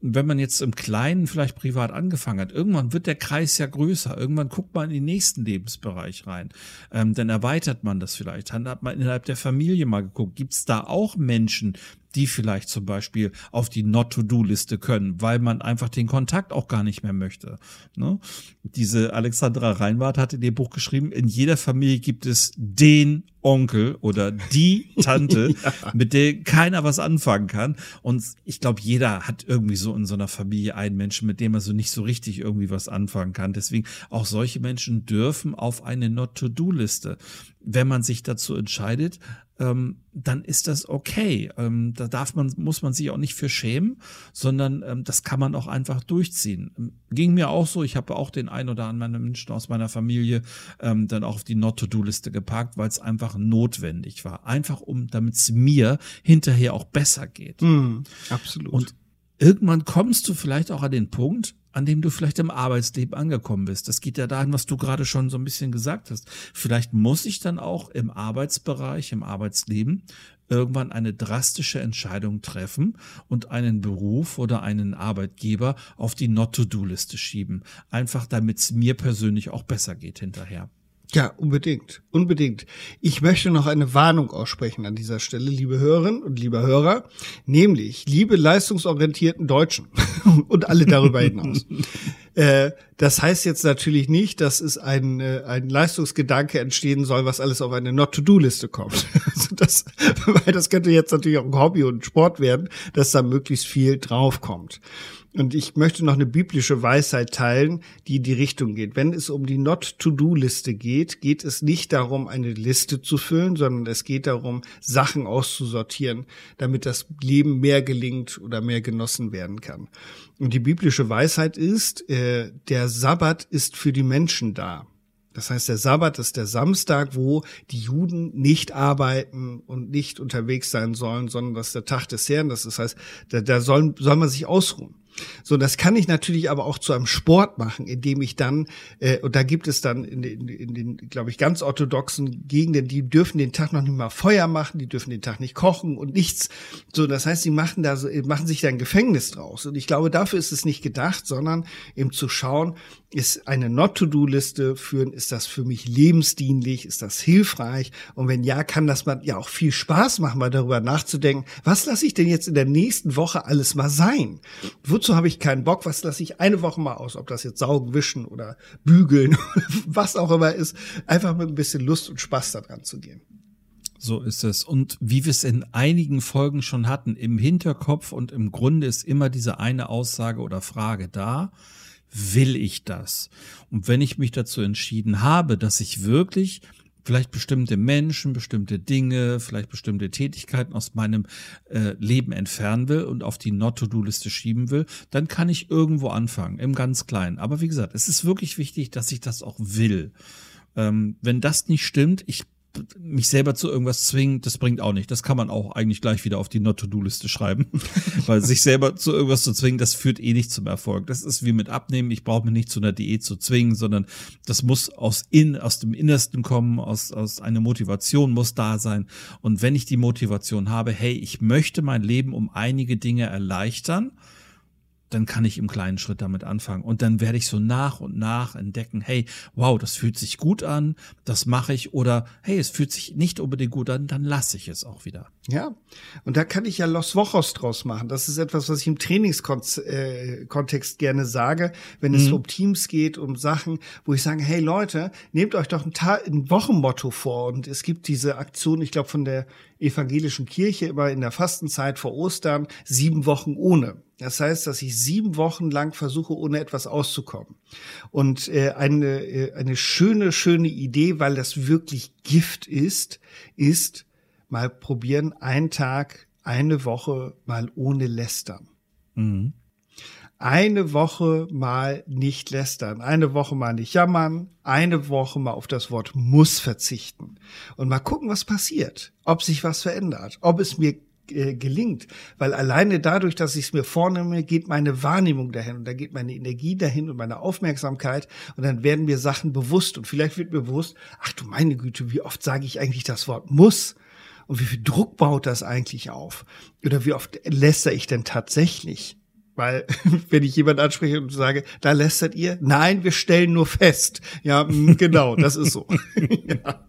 wenn man jetzt im Kleinen vielleicht privat angefangen hat, irgendwann wird der Kreis ja größer. Irgendwann guckt man in den nächsten Lebensbereich rein. Ähm, dann erweitert man das vielleicht. Dann hat man innerhalb der Familie mal geguckt. Gibt es da auch Menschen, die vielleicht zum Beispiel auf die Not-to-Do-Liste können, weil man einfach den Kontakt auch gar nicht mehr möchte. Ne? Diese Alexandra Reinwart hat in dem Buch geschrieben, in jeder Familie gibt es den Onkel oder die Tante, ja. mit der keiner was anfangen kann. Und ich glaube, jeder hat irgendwie so in so einer Familie einen Menschen, mit dem er so nicht so richtig irgendwie was anfangen kann. Deswegen auch solche Menschen dürfen auf eine Not-to-Do-Liste. Wenn man sich dazu entscheidet, ähm, dann ist das okay. Ähm, da darf man, muss man sich auch nicht für schämen, sondern ähm, das kann man auch einfach durchziehen. Ähm, ging mir auch so, ich habe auch den ein oder anderen Menschen aus meiner Familie ähm, dann auch auf die Not-to-Do-Liste gepackt, weil es einfach notwendig war. Einfach um, damit es mir hinterher auch besser geht. Mm, absolut. Und irgendwann kommst du vielleicht auch an den Punkt, an dem du vielleicht im Arbeitsleben angekommen bist. Das geht ja dahin, was du gerade schon so ein bisschen gesagt hast. Vielleicht muss ich dann auch im Arbeitsbereich, im Arbeitsleben irgendwann eine drastische Entscheidung treffen und einen Beruf oder einen Arbeitgeber auf die Not-to-Do-Liste schieben. Einfach damit es mir persönlich auch besser geht hinterher. Ja, unbedingt. Unbedingt. Ich möchte noch eine Warnung aussprechen an dieser Stelle, liebe Hörerinnen und liebe Hörer, nämlich liebe leistungsorientierten Deutschen und alle darüber hinaus. äh, das heißt jetzt natürlich nicht, dass es ein, äh, ein Leistungsgedanke entstehen soll, was alles auf eine Not-to-Do-Liste kommt. also das, weil das könnte jetzt natürlich auch ein Hobby und Sport werden, dass da möglichst viel draufkommt. Und ich möchte noch eine biblische Weisheit teilen, die in die Richtung geht. Wenn es um die Not-to-Do-Liste geht, geht es nicht darum, eine Liste zu füllen, sondern es geht darum, Sachen auszusortieren, damit das Leben mehr gelingt oder mehr genossen werden kann. Und die biblische Weisheit ist, äh, der Sabbat ist für die Menschen da. Das heißt, der Sabbat ist der Samstag, wo die Juden nicht arbeiten und nicht unterwegs sein sollen, sondern das ist der Tag des Herrn. Das heißt, da, da soll, soll man sich ausruhen. So, das kann ich natürlich aber auch zu einem Sport machen, indem ich dann, äh, und da gibt es dann in den, in den glaube ich, ganz orthodoxen Gegenden, die dürfen den Tag noch nicht mal Feuer machen, die dürfen den Tag nicht kochen und nichts. So, das heißt, sie machen da so, machen sich da ein Gefängnis draus. Und ich glaube, dafür ist es nicht gedacht, sondern eben zu schauen, ist eine Not-to-Do-Liste führen, ist das für mich lebensdienlich, ist das hilfreich? Und wenn ja, kann das mal ja auch viel Spaß machen, mal darüber nachzudenken, was lasse ich denn jetzt in der nächsten Woche alles mal sein? Wozu habe ich keinen Bock? Was lasse ich eine Woche mal aus? Ob das jetzt saugen, wischen oder bügeln, was auch immer ist, einfach mit ein bisschen Lust und Spaß daran zu gehen. So ist es. Und wie wir es in einigen Folgen schon hatten, im Hinterkopf und im Grunde ist immer diese eine Aussage oder Frage da will ich das? Und wenn ich mich dazu entschieden habe, dass ich wirklich vielleicht bestimmte Menschen, bestimmte Dinge, vielleicht bestimmte Tätigkeiten aus meinem äh, Leben entfernen will und auf die Not-to-Do-Liste schieben will, dann kann ich irgendwo anfangen, im ganz Kleinen. Aber wie gesagt, es ist wirklich wichtig, dass ich das auch will. Ähm, wenn das nicht stimmt, ich mich selber zu irgendwas zwingen, das bringt auch nicht. Das kann man auch eigentlich gleich wieder auf die Not-to-Do-Liste schreiben. Weil sich selber zu irgendwas zu zwingen, das führt eh nicht zum Erfolg. Das ist wie mit Abnehmen. Ich brauche mich nicht zu einer Diät zu zwingen, sondern das muss aus in, aus dem Innersten kommen, aus, aus einer Motivation muss da sein. Und wenn ich die Motivation habe, hey, ich möchte mein Leben um einige Dinge erleichtern, dann kann ich im kleinen Schritt damit anfangen. Und dann werde ich so nach und nach entdecken, hey, wow, das fühlt sich gut an, das mache ich. Oder hey, es fühlt sich nicht unbedingt gut an, dann lasse ich es auch wieder. Ja, und da kann ich ja Los Wochos draus machen. Das ist etwas, was ich im Trainingskontext äh, gerne sage, wenn es mhm. um Teams geht, um Sachen, wo ich sage, hey Leute, nehmt euch doch ein, Tag, ein Wochenmotto vor. Und es gibt diese Aktion, ich glaube, von der evangelischen Kirche immer in der Fastenzeit vor Ostern, sieben Wochen ohne. Das heißt, dass ich sieben Wochen lang versuche, ohne etwas auszukommen. Und äh, eine, äh, eine schöne, schöne Idee, weil das wirklich Gift ist, ist mal probieren, einen Tag, eine Woche mal ohne Lästern. Mhm. Eine Woche mal nicht lästern, eine Woche mal nicht jammern, eine Woche mal auf das Wort muss verzichten und mal gucken, was passiert, ob sich was verändert, ob es mir äh, gelingt, weil alleine dadurch, dass ich es mir vornehme, geht meine Wahrnehmung dahin und da geht meine Energie dahin und meine Aufmerksamkeit und dann werden mir Sachen bewusst und vielleicht wird mir bewusst, ach du meine Güte, wie oft sage ich eigentlich das Wort muss und wie viel Druck baut das eigentlich auf oder wie oft lästere ich denn tatsächlich? Weil, wenn ich jemand anspreche und sage, da lästert ihr? Nein, wir stellen nur fest. Ja, genau, das ist so. ja.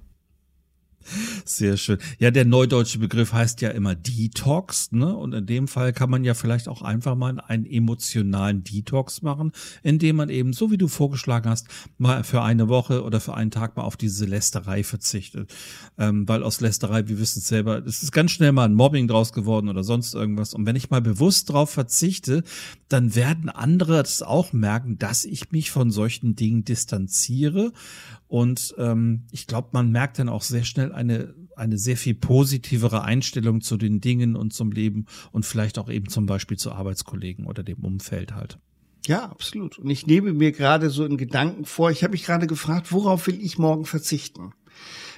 Sehr schön. Ja, der neudeutsche Begriff heißt ja immer Detox, ne? Und in dem Fall kann man ja vielleicht auch einfach mal einen emotionalen Detox machen, indem man eben, so wie du vorgeschlagen hast, mal für eine Woche oder für einen Tag mal auf diese Lästerei verzichtet. Ähm, weil aus Lästerei, wir wissen es selber, es ist ganz schnell mal ein Mobbing draus geworden oder sonst irgendwas. Und wenn ich mal bewusst drauf verzichte, dann werden andere das auch merken, dass ich mich von solchen Dingen distanziere und ähm, ich glaube, man merkt dann auch sehr schnell eine, eine sehr viel positivere Einstellung zu den Dingen und zum Leben und vielleicht auch eben zum Beispiel zu Arbeitskollegen oder dem Umfeld halt. Ja, absolut. Und ich nehme mir gerade so in Gedanken vor, ich habe mich gerade gefragt, worauf will ich morgen verzichten?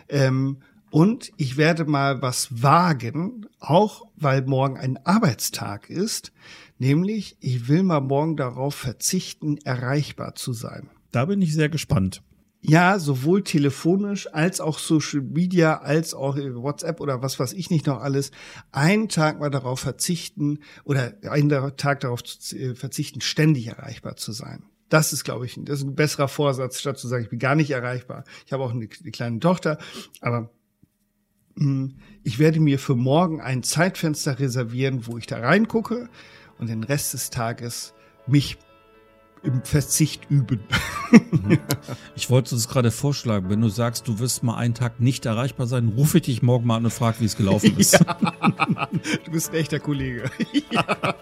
Ähm, und ich werde mal was wagen, auch weil morgen ein Arbeitstag ist, nämlich ich will mal morgen darauf verzichten, erreichbar zu sein. Da bin ich sehr gespannt. Ja, sowohl telefonisch als auch Social Media, als auch WhatsApp oder was weiß ich nicht noch alles, einen Tag mal darauf verzichten oder einen Tag darauf äh, verzichten, ständig erreichbar zu sein. Das ist, glaube ich, das ist ein besserer Vorsatz, statt zu sagen, ich bin gar nicht erreichbar. Ich habe auch eine, eine kleine Tochter, aber hm, ich werde mir für morgen ein Zeitfenster reservieren, wo ich da reingucke und den Rest des Tages mich im Verzicht üben. ich wollte es gerade vorschlagen, wenn du sagst, du wirst mal einen Tag nicht erreichbar sein, rufe ich dich morgen mal an und frage, wie es gelaufen ist. Ja. Du bist ein echter Kollege. Ja.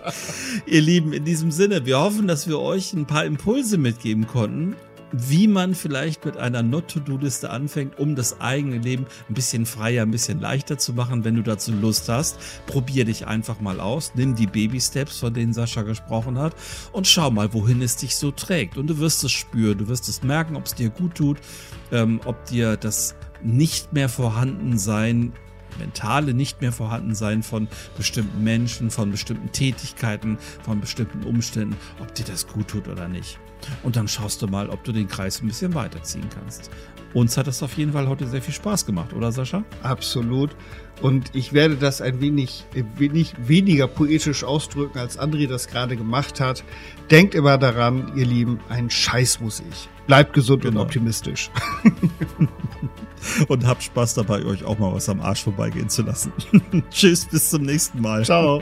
Ihr Lieben, in diesem Sinne, wir hoffen, dass wir euch ein paar Impulse mitgeben konnten wie man vielleicht mit einer Not-to-Do-Liste anfängt, um das eigene Leben ein bisschen freier, ein bisschen leichter zu machen, wenn du dazu Lust hast. Probier dich einfach mal aus, nimm die Baby-Steps, von denen Sascha gesprochen hat und schau mal, wohin es dich so trägt. Und du wirst es spüren, du wirst es merken, ob es dir gut tut, ähm, ob dir das nicht mehr vorhanden sein mentale nicht mehr vorhanden sein von bestimmten Menschen, von bestimmten Tätigkeiten, von bestimmten Umständen, ob dir das gut tut oder nicht. Und dann schaust du mal, ob du den Kreis ein bisschen weiterziehen kannst. Uns hat das auf jeden Fall heute sehr viel Spaß gemacht, oder Sascha? Absolut. Und ich werde das ein wenig, wenig weniger poetisch ausdrücken, als André das gerade gemacht hat. Denkt immer daran, ihr Lieben, ein Scheiß muss ich. Bleibt gesund genau. und optimistisch. und habt Spaß dabei, euch auch mal was am Arsch vorbeigehen zu lassen. Tschüss, bis zum nächsten Mal. Ciao.